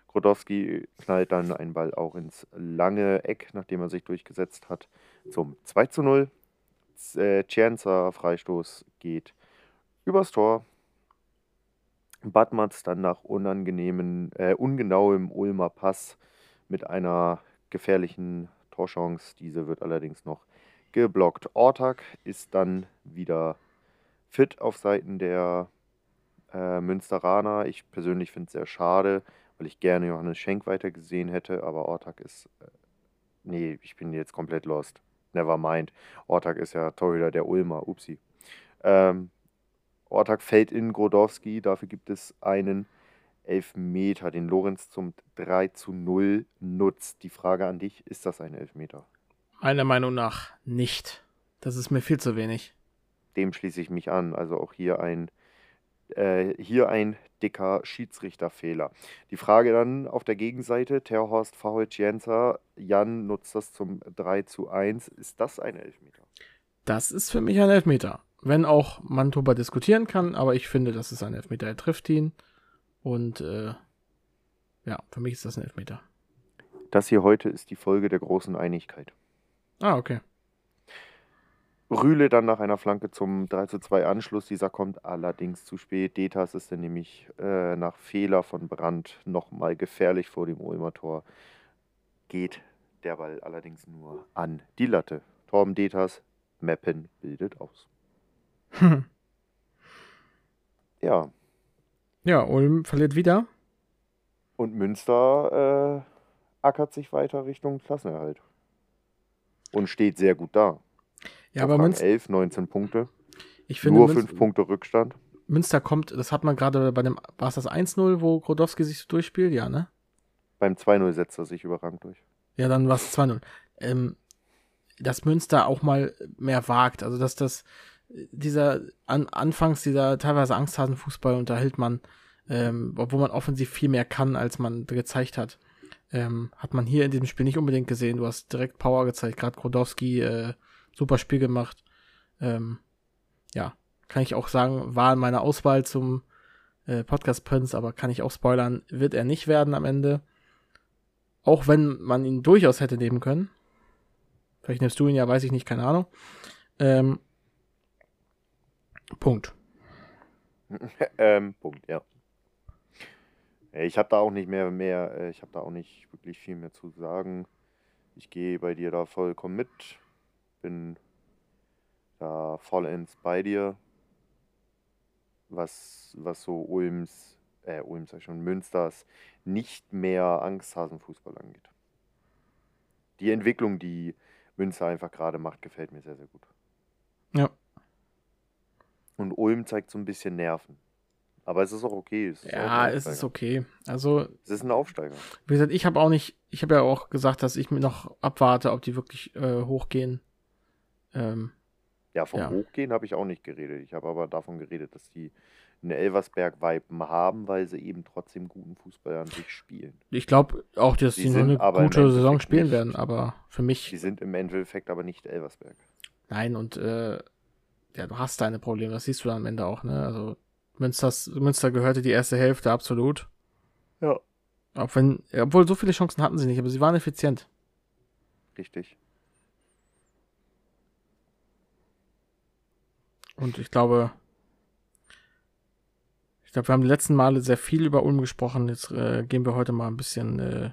Grodowski knallt dann einen Ball auch ins lange Eck, nachdem er sich durchgesetzt hat, zum 2 zu 0. Z- Äh, Cienza, Freistoß, geht übers Tor. Badmatz dann nach unangenehmen, äh, ungenauem Ulmer Pass mit einer gefährlichen Torchance. Diese wird allerdings noch geblockt. Ortak ist dann wieder fit auf Seiten der äh, Münsteraner. Ich persönlich finde es sehr schade, weil ich gerne Johannes Schenk weiter gesehen hätte, aber Ortak ist. Äh, nee, ich bin jetzt komplett lost. Never mind. Ortak ist ja Torhüter der Ulmer. Upsi. Ähm, Ortak fällt in Grodowski, dafür gibt es einen Elfmeter, den Lorenz zum 3 zu 0 nutzt. Die Frage an dich, ist das ein Elfmeter? Meiner Meinung nach nicht. Das ist mir viel zu wenig. Dem schließe ich mich an. Also auch hier ein, äh, hier ein dicker Schiedsrichterfehler. Die Frage dann auf der Gegenseite, Terhorst Faholcienza, Jan nutzt das zum 3 zu 1. Ist das ein Elfmeter? Das ist für mich ein Elfmeter. Wenn auch man darüber diskutieren kann, aber ich finde, das ist ein Elfmeter. Er trifft ihn. Und äh, ja, für mich ist das ein Elfmeter. Das hier heute ist die Folge der großen Einigkeit. Ah, okay. Rühle dann nach einer Flanke zum 3 zu 2 Anschluss. Dieser kommt allerdings zu spät. Detas ist dann nämlich äh, nach Fehler von Brandt nochmal gefährlich vor dem Ulmer Tor. Geht der Ball allerdings nur an die Latte. Torben Detas, Meppen bildet aus. Ja, ja, Ulm verliert wieder. und Münster äh, ackert sich weiter Richtung Klassenerhalt. Und steht sehr gut da. Ja, aber Münster, 11, 19 Punkte. ich finde, Nur Münster, 5 Punkte Rückstand. Münster kommt, das hat man gerade bei dem, war es das 1-0, wo Grodowski sich durchspielt? Ja, ne? Beim 2-0 setzt er sich überragend durch. Ja, dann war es 2-0. Ähm, dass Münster auch mal mehr wagt. Also, dass das, dieser, an, anfangs dieser teilweise Angsthasenfußball unterhält man, ähm, obwohl man offensiv viel mehr kann, als man gezeigt hat. Ähm, hat man hier in diesem Spiel nicht unbedingt gesehen. Du hast direkt Power gezeigt, gerade Grodowski, äh, super Spiel gemacht. Ähm, ja, kann ich auch sagen, war in meiner Auswahl zum äh, Podcast Prince, aber kann ich auch spoilern, wird er nicht werden am Ende. Auch wenn man ihn durchaus hätte nehmen können. Vielleicht nimmst du ihn ja, weiß ich nicht, keine Ahnung. Ähm, Punkt. ähm, Punkt, ja. Ich habe da auch nicht mehr, mehr äh, ich habe da auch nicht wirklich viel mehr zu sagen. Ich gehe bei dir da vollkommen mit. Bin da vollends bei dir. Was, was so Ulms, äh, Ulms sag ich schon, Münsters nicht mehr Angsthasenfußball angeht. Die Entwicklung, die Münster einfach gerade macht, gefällt mir sehr, sehr gut. Ja. Und Ulm zeigt so ein bisschen Nerven. Aber es ist auch okay. Es ist auch Ja, ein es ist okay. Also, Es ist ein Aufsteiger. wie gesagt, ich habe auch nicht, ich habe ja auch gesagt, dass ich mir noch abwarte, ob die wirklich äh, hochgehen. Ähm, Ja, vom Ja. Hochgehen habe ich auch nicht geredet. Ich habe aber davon geredet, dass die eine Elversberg-Vibe haben, weil sie eben trotzdem guten Fußball an sich spielen. ich glaube auch, dass Die die, nur eine gute Saison spielen nicht- werden, aber für mich Die sind im Endeffekt aber nicht Elversberg. Nein, und äh, ja, du hast deine Probleme, das siehst du dann am Ende auch, ne? Also Münsters, Münster gehörte die erste Hälfte absolut. Ja. Auch wenn, obwohl so viele Chancen hatten sie nicht, aber sie waren effizient. Richtig. Und ich glaube, ich glaube, wir haben die letzten Male sehr viel über Ulm gesprochen. Jetzt äh, gehen wir heute mal ein bisschen äh,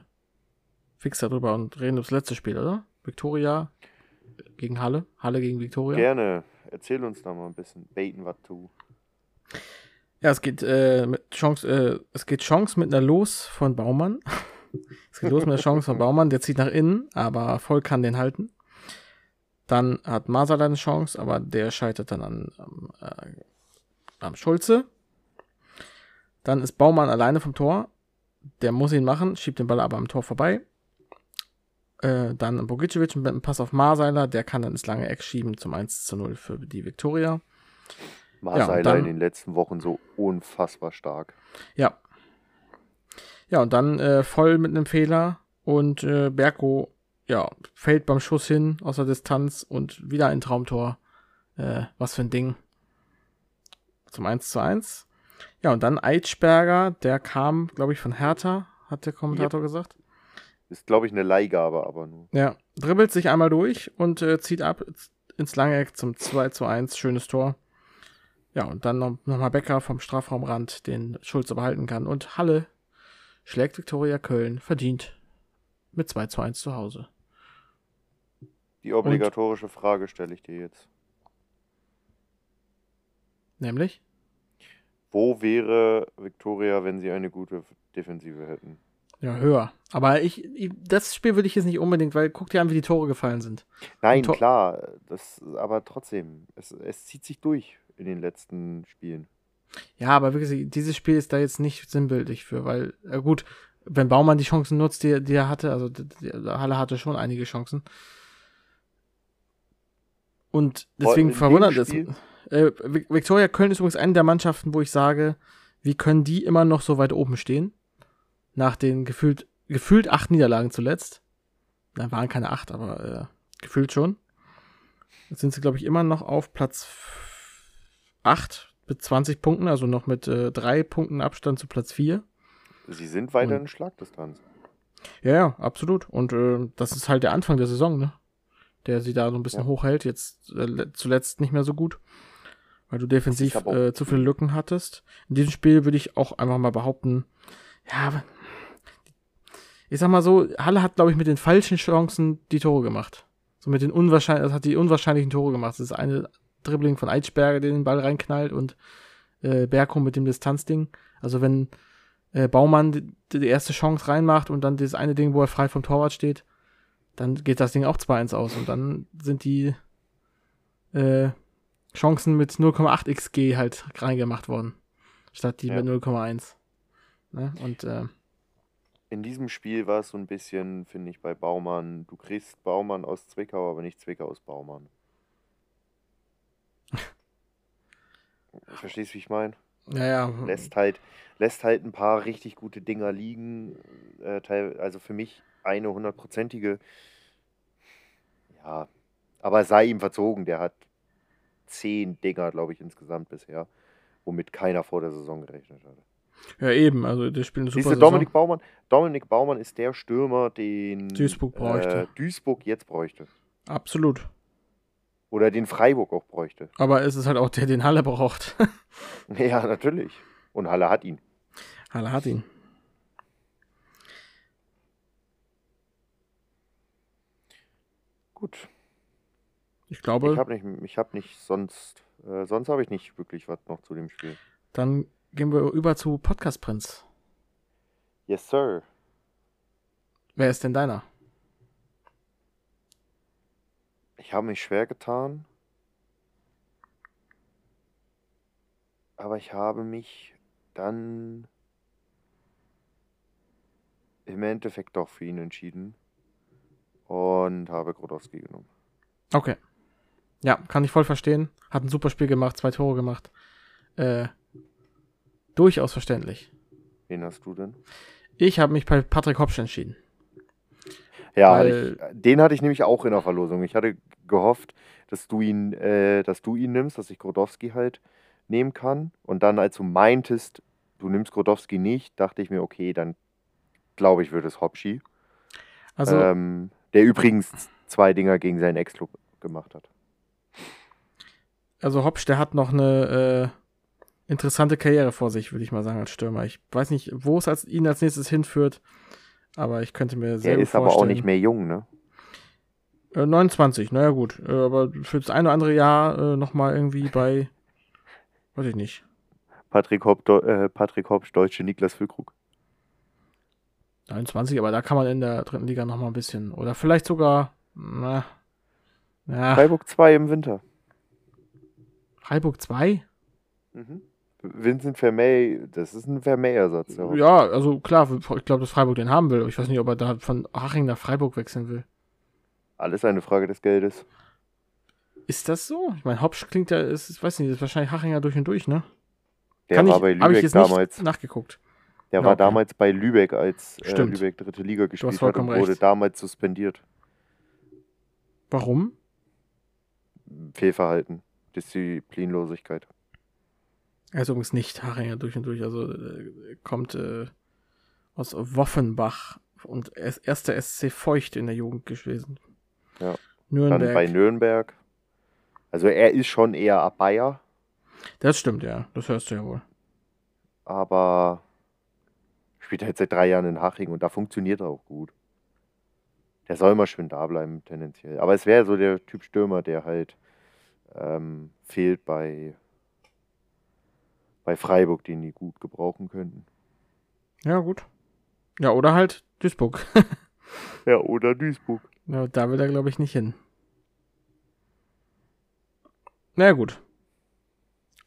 fixer drüber und reden über das letzte Spiel, oder? Viktoria gegen Halle. Halle gegen Viktoria. Gerne. Erzähl uns da mal ein bisschen. Baiten was tu. Ja, es geht, äh, mit Chance, äh, es geht Chance mit einer Los von Baumann. es geht los mit der Chance von Baumann, der zieht nach innen, aber voll kann den halten. Dann hat Masala eine Chance, aber der scheitert dann an, am, äh, am Schulze. Dann ist Baumann alleine vom Tor. Der muss ihn machen, schiebt den Ball aber am Tor vorbei. Äh, dann Bogicevic mit einem Pass auf Marseiler, der kann dann ins lange Eck schieben zum 1 zu 0 für die Viktoria. Marseiler dann- in den letzten Wochen so unfassbar stark. Ja. Ja, und dann äh, voll mit einem Fehler und äh, Berko, ja, fällt beim Schuss hin aus der Distanz und wieder ein Traumtor. Äh, was für ein Ding. Zum 1 zu 1. Ja, und dann Eitschberger, der kam, glaube ich, von Hertha, hat der Kommentator gesagt. Ist, glaube ich, eine Leihgabe, aber nur. Ja, dribbelt sich einmal durch und äh, zieht ab ins lange Eck zum 2 zu 1. Schönes Tor. Ja, und dann noch, noch mal Becker vom Strafraumrand, den Schulze behalten kann. Und Halle schlägt Viktoria Köln verdient mit 2 zu 1 zu Hause. Die obligatorische Frage stelle ich dir jetzt. Nämlich? Wo wäre Viktoria, wenn sie eine gute Defensive hätten? Ja, höher. Aber ich, ich das Spiel würde ich jetzt nicht unbedingt, weil guck dir an, wie die Tore gefallen sind. Nein, Tor- klar, das, aber trotzdem, es, es zieht sich durch in den letzten Spielen. Ja, aber wirklich, dieses Spiel ist da jetzt nicht sinnbildlich für, weil, äh, gut, wenn Baumann die Chancen nutzt, die, die er hatte, also die, die, Halle hatte schon einige Chancen. Und deswegen verwundert es. Äh, Vi- Viktoria Köln ist übrigens eine der Mannschaften, wo ich sage, wie können die immer noch so weit oben stehen? Nach den gefühlt, gefühlt acht Niederlagen zuletzt. Na, waren keine acht, aber äh, gefühlt schon. Jetzt sind sie, glaube ich, immer noch auf Platz f- acht mit 20 Punkten, also noch mit äh, drei Punkten Abstand zu Platz vier. Sie sind weiter Und- in Schlagdistanz. Ja, ja, absolut. Und äh, das ist halt der Anfang der Saison, ne? Der sie da so ein bisschen Ja. hochhält. Jetzt äh, le- zuletzt nicht mehr so gut. Weil du defensiv äh, zu viele Lücken hattest. In diesem Spiel würde ich auch einfach mal behaupten, ja, ich sag mal so, Halle hat, glaube ich, mit den falschen Chancen die Tore gemacht. So mit den unwahrscheinlichen, das hat die unwahrscheinlichen Tore gemacht. Das ist eine Dribbling von Eitschberger, der den Ball reinknallt und äh, Berko mit dem Distanzding. Also wenn äh, Baumann die, die erste Chance reinmacht und dann das eine Ding, wo er frei vom Torwart steht, dann geht das Ding auch 2-1 aus und dann sind die äh, Chancen mit 0,8 XG halt reingemacht worden, statt die Ja. mit 0,1. Ne? Und äh, In diesem Spiel war es so ein bisschen, finde ich, bei Baumann, du kriegst Baumann aus Zwickau, aber nicht Zwickau aus Baumann. Verstehst du, wie ich meine? naja, Lässt halt, lässt halt ein paar richtig gute Dinger liegen. Äh, teil, also für mich eine hundertprozentige. Ja, aber sei ihm verzogen, der hat zehn Dinger, glaube ich, insgesamt bisher, womit keiner vor der Saison gerechnet hatte. Ja eben, also der spielt eine super Saison. Dominik Baumann, Dominik Baumann ist der Stürmer, den Duisburg bräuchte. Äh, Duisburg jetzt bräuchte. Absolut. Oder den Freiburg auch bräuchte. Aber es ist halt auch der, den Halle braucht. Ja, natürlich. Und Halle hat ihn. Halle hat ihn. Gut. Ich glaube, Ich habe nicht, ich habe nicht sonst, äh, sonst habe ich nicht wirklich was noch zu dem Spiel. dann gehen wir über zu Podcast Prinz. Yes, sir. Wer ist denn deiner? Ich habe mich schwer getan. Aber ich habe mich dann im Endeffekt doch für ihn entschieden. Und habe Grodowski genommen. Okay. Ja, kann ich voll verstehen. Hat ein super Spiel gemacht, zwei Tore gemacht. Äh, durchaus verständlich. Wen hast du denn? Ich habe mich bei Patrick Hopsch entschieden. Ja, Weil- ich, den hatte ich nämlich auch in der Verlosung. Ich hatte gehofft, dass du ihn, äh, dass du ihn nimmst, dass ich Grodowski halt nehmen kann. Und dann, als du meintest, du nimmst Grodowski nicht, dachte ich mir, okay, dann glaube ich, wird es Hopschi. Also, ähm, der übrigens zwei Dinger gegen seinen Ex-Club gemacht hat. also Hopsch, der hat noch eine äh, interessante Karriere vor sich, würde ich mal sagen, als Stürmer. Ich weiß nicht, wo es als, ihn als nächstes hinführt, aber ich könnte mir sehr gut ist aber vorstellen. auch nicht mehr jung, ne? Äh, 29, naja gut. Äh, aber für das eine oder andere Jahr äh, nochmal irgendwie bei, weiß ich nicht. Patrick Hopp, äh, Patrick Hopp, Deutsche Niklas Füllkrug. 29, aber da kann man in der dritten Liga nochmal ein bisschen. Oder vielleicht sogar, na, na, Freiburg 2 im Winter. Freiburg 2? Mhm. Vincent Vermey, das ist ein Vermey-Ersatz. Ja. Ja, also klar, ich glaube, dass Freiburg den haben will. aber Ich weiß nicht, ob er da von Haching nach Freiburg wechseln will. Alles eine Frage des Geldes. Ist das so? Ich meine, Hopsch klingt ja, ist, ich weiß nicht, ist wahrscheinlich Hachinger durch und durch, ne? Der Kann war ich, bei hab ich Lübeck jetzt damals. nachgeguckt. Der Ja, war damals bei Lübeck, als äh. Lübeck dritte Liga gespielt hat und wurde recht. damals suspendiert. Warum? Fehlverhalten, Disziplinlosigkeit. Er ist übrigens nicht Hachinger durch und durch, also äh, kommt äh, aus Woffenbach und er ist erster SC Feucht in der Jugend gewesen. Ja. Nürnberg. Dann bei Nürnberg. Also er ist schon eher ab Bayer, das stimmt, ja. Das hörst du ja wohl. aber spielt halt seit drei Jahren in Haching und da funktioniert er auch gut. Der soll immer schön da bleiben, tendenziell. Aber es wäre so der Typ Stürmer, der halt ähm, fehlt bei, bei Freiburg, den die gut gebrauchen könnten. Ja, gut. Ja, oder halt Duisburg. Ja, oder Duisburg. Ja, da will er, glaube ich, nicht hin. Na ja, gut.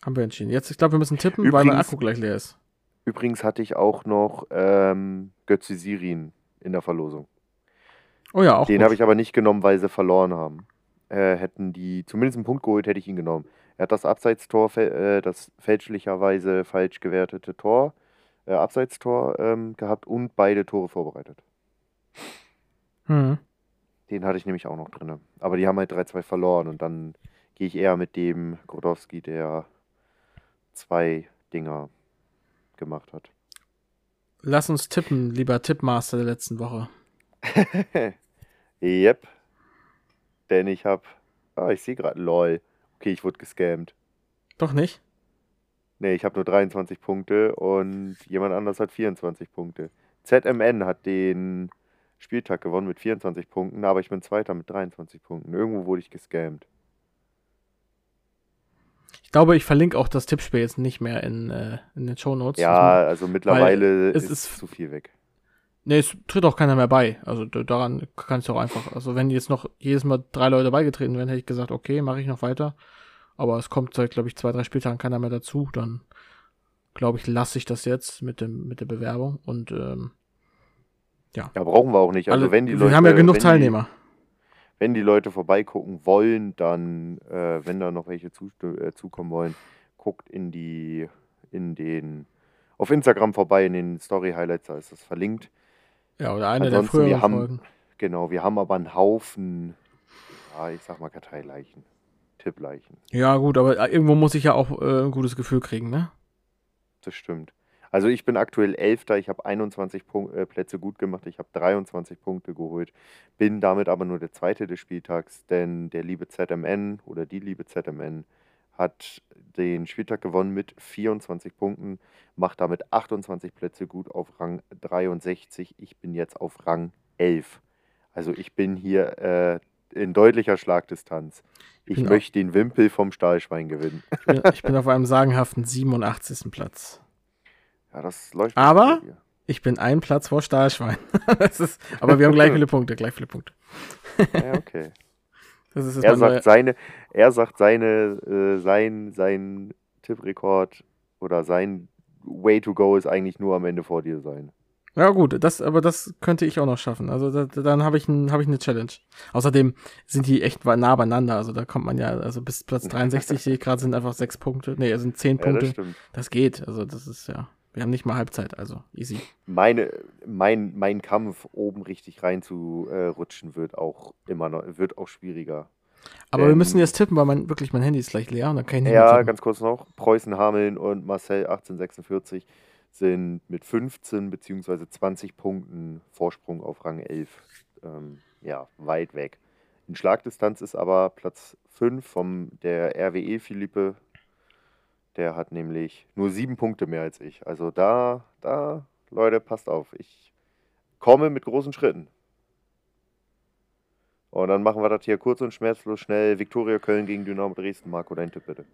Haben wir entschieden. Jetzt, ich glaube, wir müssen tippen, weil mein Übrigens- Akku gleich leer ist. Übrigens hatte ich auch noch ähm, Götze Sirin in der Verlosung. Oh ja, auch Den habe ich aber nicht genommen, weil sie verloren haben. Äh, hätten die zumindest einen Punkt geholt, hätte ich ihn genommen. Er hat das Abseitstor, äh, das fälschlicherweise falsch gewertete Tor, äh, Abseitstor ähm, gehabt und beide Tore vorbereitet. Hm. Den hatte ich nämlich auch noch drin. Aber die haben halt 3-2 verloren und dann gehe ich eher mit dem Grodowski, der zwei Dinger gemacht hat. Lass uns tippen, lieber Tippmaster der letzten Woche. Yep. Denn ich hab. Ah, ich sehe gerade LOL. Okay, ich wurde gescammt. Doch nicht? Nee, ich habe nur 23 Punkte und jemand anders hat 24 Punkte. ZMN hat den Spieltag gewonnen mit 24 Punkten, aber ich bin Zweiter mit 23 Punkten. Irgendwo wurde ich gescammt. Ich glaube, ich verlinke auch das Tippspiel jetzt nicht mehr in, äh, in den Shownotes. Ja, also mittlerweile es ist, ist- zu viel weg. Nee, es tritt auch keiner mehr bei. Also da- daran kannst du auch einfach. Also wenn jetzt noch jedes Mal drei Leute beigetreten wären, hätte ich gesagt, okay, mache ich noch weiter. Aber es kommt seit, glaube ich, zwei, drei Spieltagen keiner mehr dazu. Dann glaube ich, lasse ich das jetzt mit dem mit der Bewerbung und ähm, Ja, brauchen wir auch nicht. Also alle, wenn die wir Leute, haben ja genug wenn Teilnehmer. Die, wenn die Leute vorbeigucken wollen, dann, äh, wenn da noch welche zu, äh, zukommen wollen, guckt in die, in den, auf Instagram vorbei, in den Story Highlights, da ist das verlinkt. Ja, oder eine Ansonsten, der wir früheren haben- Folgen. Genau, wir haben aber einen Haufen, ja, ich sag mal Karteileichen, Tippleichen. Ja, gut, aber äh, irgendwo muss ich ja auch äh, ein gutes Gefühl kriegen, ne? Das stimmt. Also ich bin aktuell Elfter, ich habe 21 Punk äh, Plätze gut gemacht, ich habe 23 Punkte geholt, bin damit aber nur der Zweite des Spieltags, denn der liebe ZMN oder die liebe ZMN hat den Spieltag gewonnen mit 24 Punkten, macht damit 28 Plätze gut auf Rang 63. Ich bin jetzt auf Rang 11. Also ich bin hier äh, in deutlicher Schlagdistanz. Ich auch- möchte den Wimpel vom Stahlschwein gewinnen. Ich bin, ich bin auf einem sagenhaften 87. Platz. Ja, das läuft. Aber-. Ich bin ein Platz vor Stahlschwein. ist, aber wir haben gleich viele Punkte, gleich viele Punkte. Ja, okay. Das ist jetzt Er sagt seine, er sagt seine, äh, sein, sein Tipprekord oder sein Way to go ist eigentlich nur am Ende vor dir sein. Ja, gut, das, aber das könnte ich auch noch schaffen. Also da, dann habe ich, ein, hab ich eine Challenge. Außerdem sind die echt nah beieinander. Also da kommt man ja, also bis Platz 63 sehe ich gerade, sind einfach sechs Punkte. Nee, es sind zehn Ja, Punkte. das stimmt. das geht. Also das ist ja. Wir haben nicht mal Halbzeit, also easy. Meine, mein, mein Kampf, oben richtig rein zu äh, rutschen, wird auch immer noch, wird auch schwieriger. Aber wir Ähm, müssen jetzt tippen, weil mein, wirklich mein Handy ist gleich leer und dann kann ich nicht Ja, tippen. ganz kurz noch. Preußen Hameln und Marcel 1846 sind mit 15 bzw. 20 Punkten Vorsprung auf Rang 11 ähm, ja, weit weg. In Schlagdistanz ist aber Platz 5 vom der RWE Philippe. Der hat nämlich nur sieben Punkte mehr als ich. Also da, da, Leute, passt auf. Ich komme mit großen Schritten. Und dann machen wir das hier kurz und schmerzlos schnell. Viktoria Köln gegen Dynamo Dresden. Marco, dein Tipp bitte.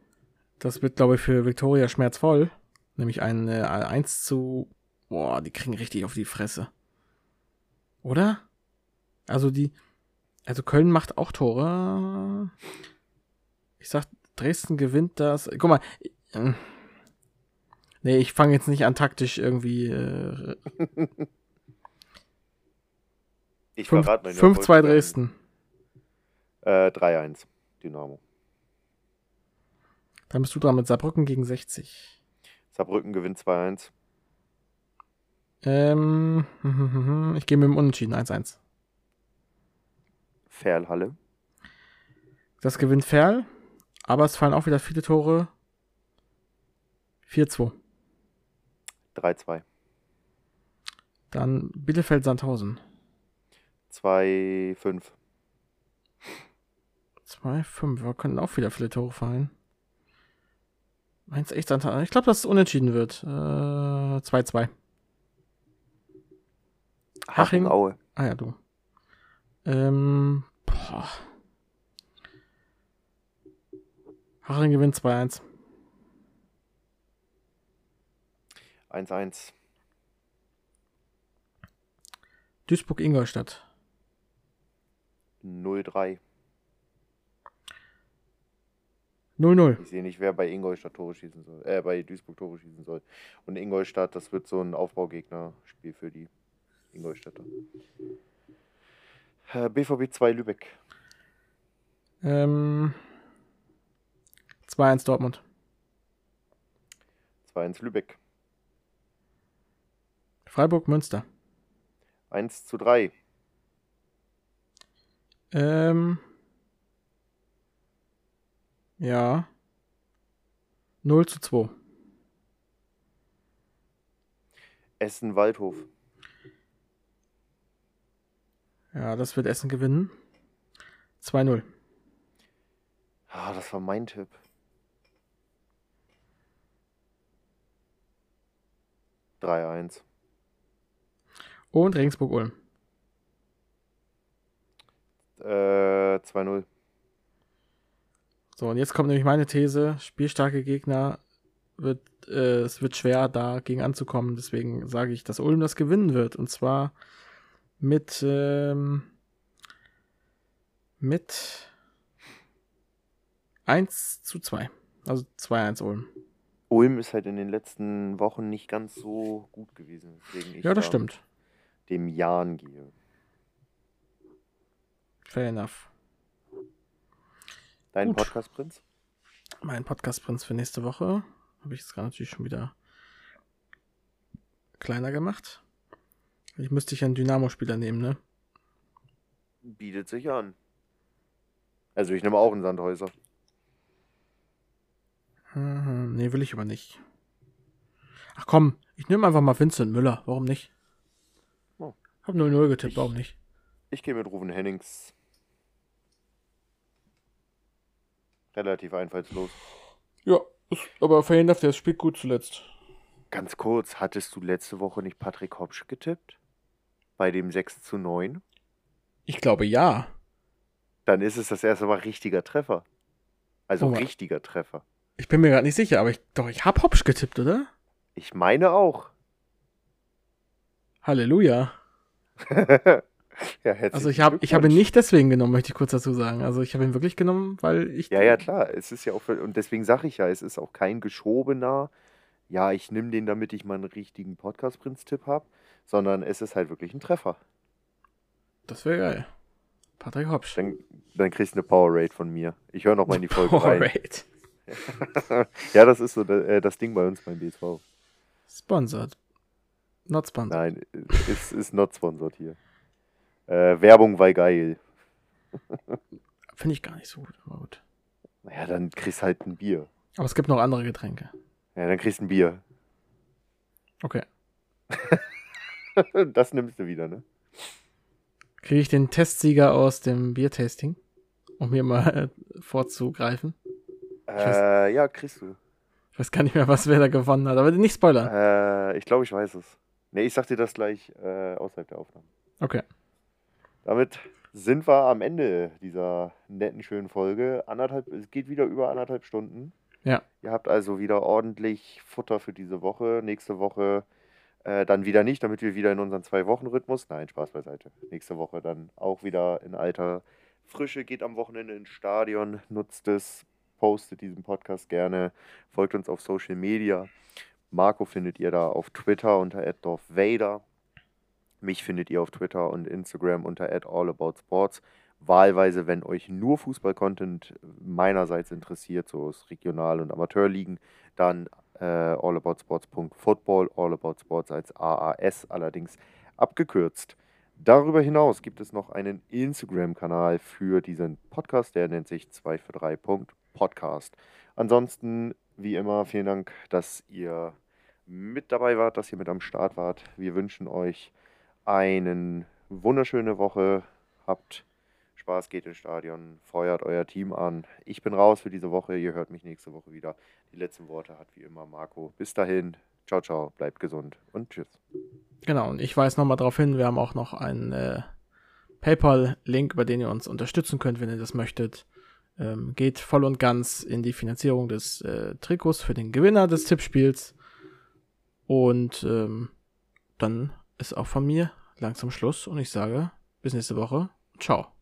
Das wird, glaube ich, für Viktoria schmerzvoll. Nämlich ein äh, 1 zu. Boah, die kriegen richtig auf die Fresse. Oder? Also die. Also Köln macht auch Tore. Ich sag, Dresden gewinnt das. Guck mal. äh, Nee, ich fange jetzt nicht an taktisch irgendwie. Äh, Ich 5 verrate meine 5-2 Erfolgsquoten. Dresden. Äh, 3-1. Dynamo. Dann bist du dran mit Saarbrücken gegen 60. Saarbrücken gewinnt 2-1. Ähm, ich gehe mit dem Unentschieden 1-1. Ferlhalle. Das gewinnt Ferl, aber es fallen auch wieder viele Tore. 4-2. 3-2. Dann Bielefeld-Sandhausen. 2-5. 2-5. Wir können auch wieder viele Tore fallen. Meinst echt Sandhausen? Ich glaube, dass es unentschieden wird. Äh, 2-2. Haching. Aue. Ah ja, du. Ähm, boah. Haching gewinnt 2-1. 1-1. Duisburg-Ingolstadt. 0-3. 0-0. Ich sehe nicht, wer bei Ingolstadt Tore schießen soll. Äh, bei Duisburg Tore schießen soll. Und Ingolstadt, das wird so ein Aufbaugegner-Spiel für die Ingolstädter. Äh, BVB 2 Lübeck. Ähm, 2-1 Dortmund. 2-1 Lübeck. Freiburg-Münster. 1 zu 3. Ähm, ja. 0 zu 2. Essen Waldhof. Ja, das wird Essen gewinnen. 2-0. Ah, das war mein Tipp. Drei eins. Und Regensburg-Ulm. Äh, 2-0. So, und jetzt kommt nämlich meine These. Spielstarke Gegner wird, äh, es wird schwer, dagegen anzukommen. Deswegen sage ich, dass Ulm das gewinnen wird. Und zwar mit, ähm, mit 1 zu 2. Also 2-1 Ulm. Ulm ist halt in den letzten Wochen nicht ganz so gut gewesen. Ich Ja, das da stimmt. Dem Jan gehe. Fair enough. Dein Gut. Podcast-Prinz? Mein Podcast-Prinz für nächste Woche habe ich jetzt gerade natürlich schon wieder kleiner gemacht. Ich müsste ich einen Dynamo-Spieler nehmen, ne? Bietet sich an. Also ich nehme auch einen Sandhäuser. Mhm, Nee, will ich aber nicht. Ach komm, ich nehme einfach mal Vincent Müller. Warum nicht? Oh. Hab 0-0 getippt, Ich- warum nicht? Ich gehe mit Ruven Hennings. Relativ einfallslos. Ja, aber verhindert der spielt gut zuletzt. Ganz kurz, hattest du letzte Woche nicht Patrick Hopsch getippt? Bei dem 6 zu 9? Ich glaube ja. Dann ist es das erste Mal richtiger Treffer. Also Oh richtiger Treffer. Ich bin mir gerade nicht sicher, aber ich doch, ich hab Hopsch getippt, oder? Ich meine auch. Halleluja. ja, Also ich habe ich habe ihn nicht deswegen genommen, möchte ich kurz dazu sagen. Also ich habe ihn wirklich genommen, weil ich Ja, ja, klar. Es ist ja auch, und deswegen sage ich ja, es ist auch kein geschobener, ja, ich nehme den, damit ich mal einen richtigen Podcast-Prinz-Tipp habe, sondern es ist halt wirklich ein Treffer. Das wäre geil. Patrick Hopsch. Dann, dann kriegst du eine Power-Rate von mir. Ich höre noch mal in die Folge rein. Powerade. ja, das ist so äh, das Ding bei uns beim BSV. Sponsored. Not sponsored. Nein, es ist not sponsored hier. Äh, Werbung war geil. Finde ich gar nicht so gut, aber gut. Naja, dann kriegst halt ein Bier. Aber es gibt noch andere Getränke. Ja, dann kriegst ein Bier. Okay. das nimmst du wieder, ne? Kriege ich den Testsieger aus dem Biertasting? Um mir mal äh, vorzugreifen. weiß- Äh, ja, kriegst du. Ich weiß gar nicht mehr, was wer da gewonnen hat, aber nicht spoilern. Äh, ich glaube, ich weiß es. Ne, ich sag dir das gleich äh, außerhalb der Aufnahme. Okay. Damit sind wir am Ende dieser netten, schönen Folge. Anderthalb, es geht wieder über anderthalb Stunden. Ja. Ihr habt also wieder ordentlich Futter für diese Woche. Nächste Woche äh, dann wieder nicht, damit wir wieder in unseren Zwei-Wochen-Rhythmus. Nein, Spaß beiseite. Nächste Woche dann auch wieder in alter Frische. Geht am Wochenende ins Stadion, nutzt es, postet diesen Podcast gerne, folgt uns auf Social Media. Marco findet ihr da auf Twitter unter @dorfvader. Mich findet ihr auf Twitter und Instagram unter @allaboutsports. Wahlweise, wenn euch nur Fußball-Content meinerseits interessiert, so aus Regional- und Amateurligen, dann äh, allaboutsports.football, allaboutsports als AAS allerdings abgekürzt. Darüber hinaus gibt es noch einen Instagram-Kanal für diesen Podcast, der nennt sich 243.podcast. Ansonsten, wie immer, vielen Dank, dass ihr mit dabei wart, dass ihr mit am Start wart. Wir wünschen euch eine wunderschöne Woche. Habt Spaß, geht ins Stadion, feuert euer Team an. Ich bin raus für diese Woche. Ihr hört mich nächste Woche wieder. Die letzten Worte hat wie immer Marco. Bis dahin. Ciao, ciao. Bleibt gesund und tschüss. Genau, und ich weise nochmal darauf hin, wir haben auch noch einen äh, PayPal-Link, über den ihr uns unterstützen könnt, wenn ihr das möchtet. Ähm, geht voll und ganz in die Finanzierung des äh, Trikots für den Gewinner des Tippspiels. Und ähm, dann ist auch von mir langsam Schluss und ich sage bis nächste Woche. Ciao.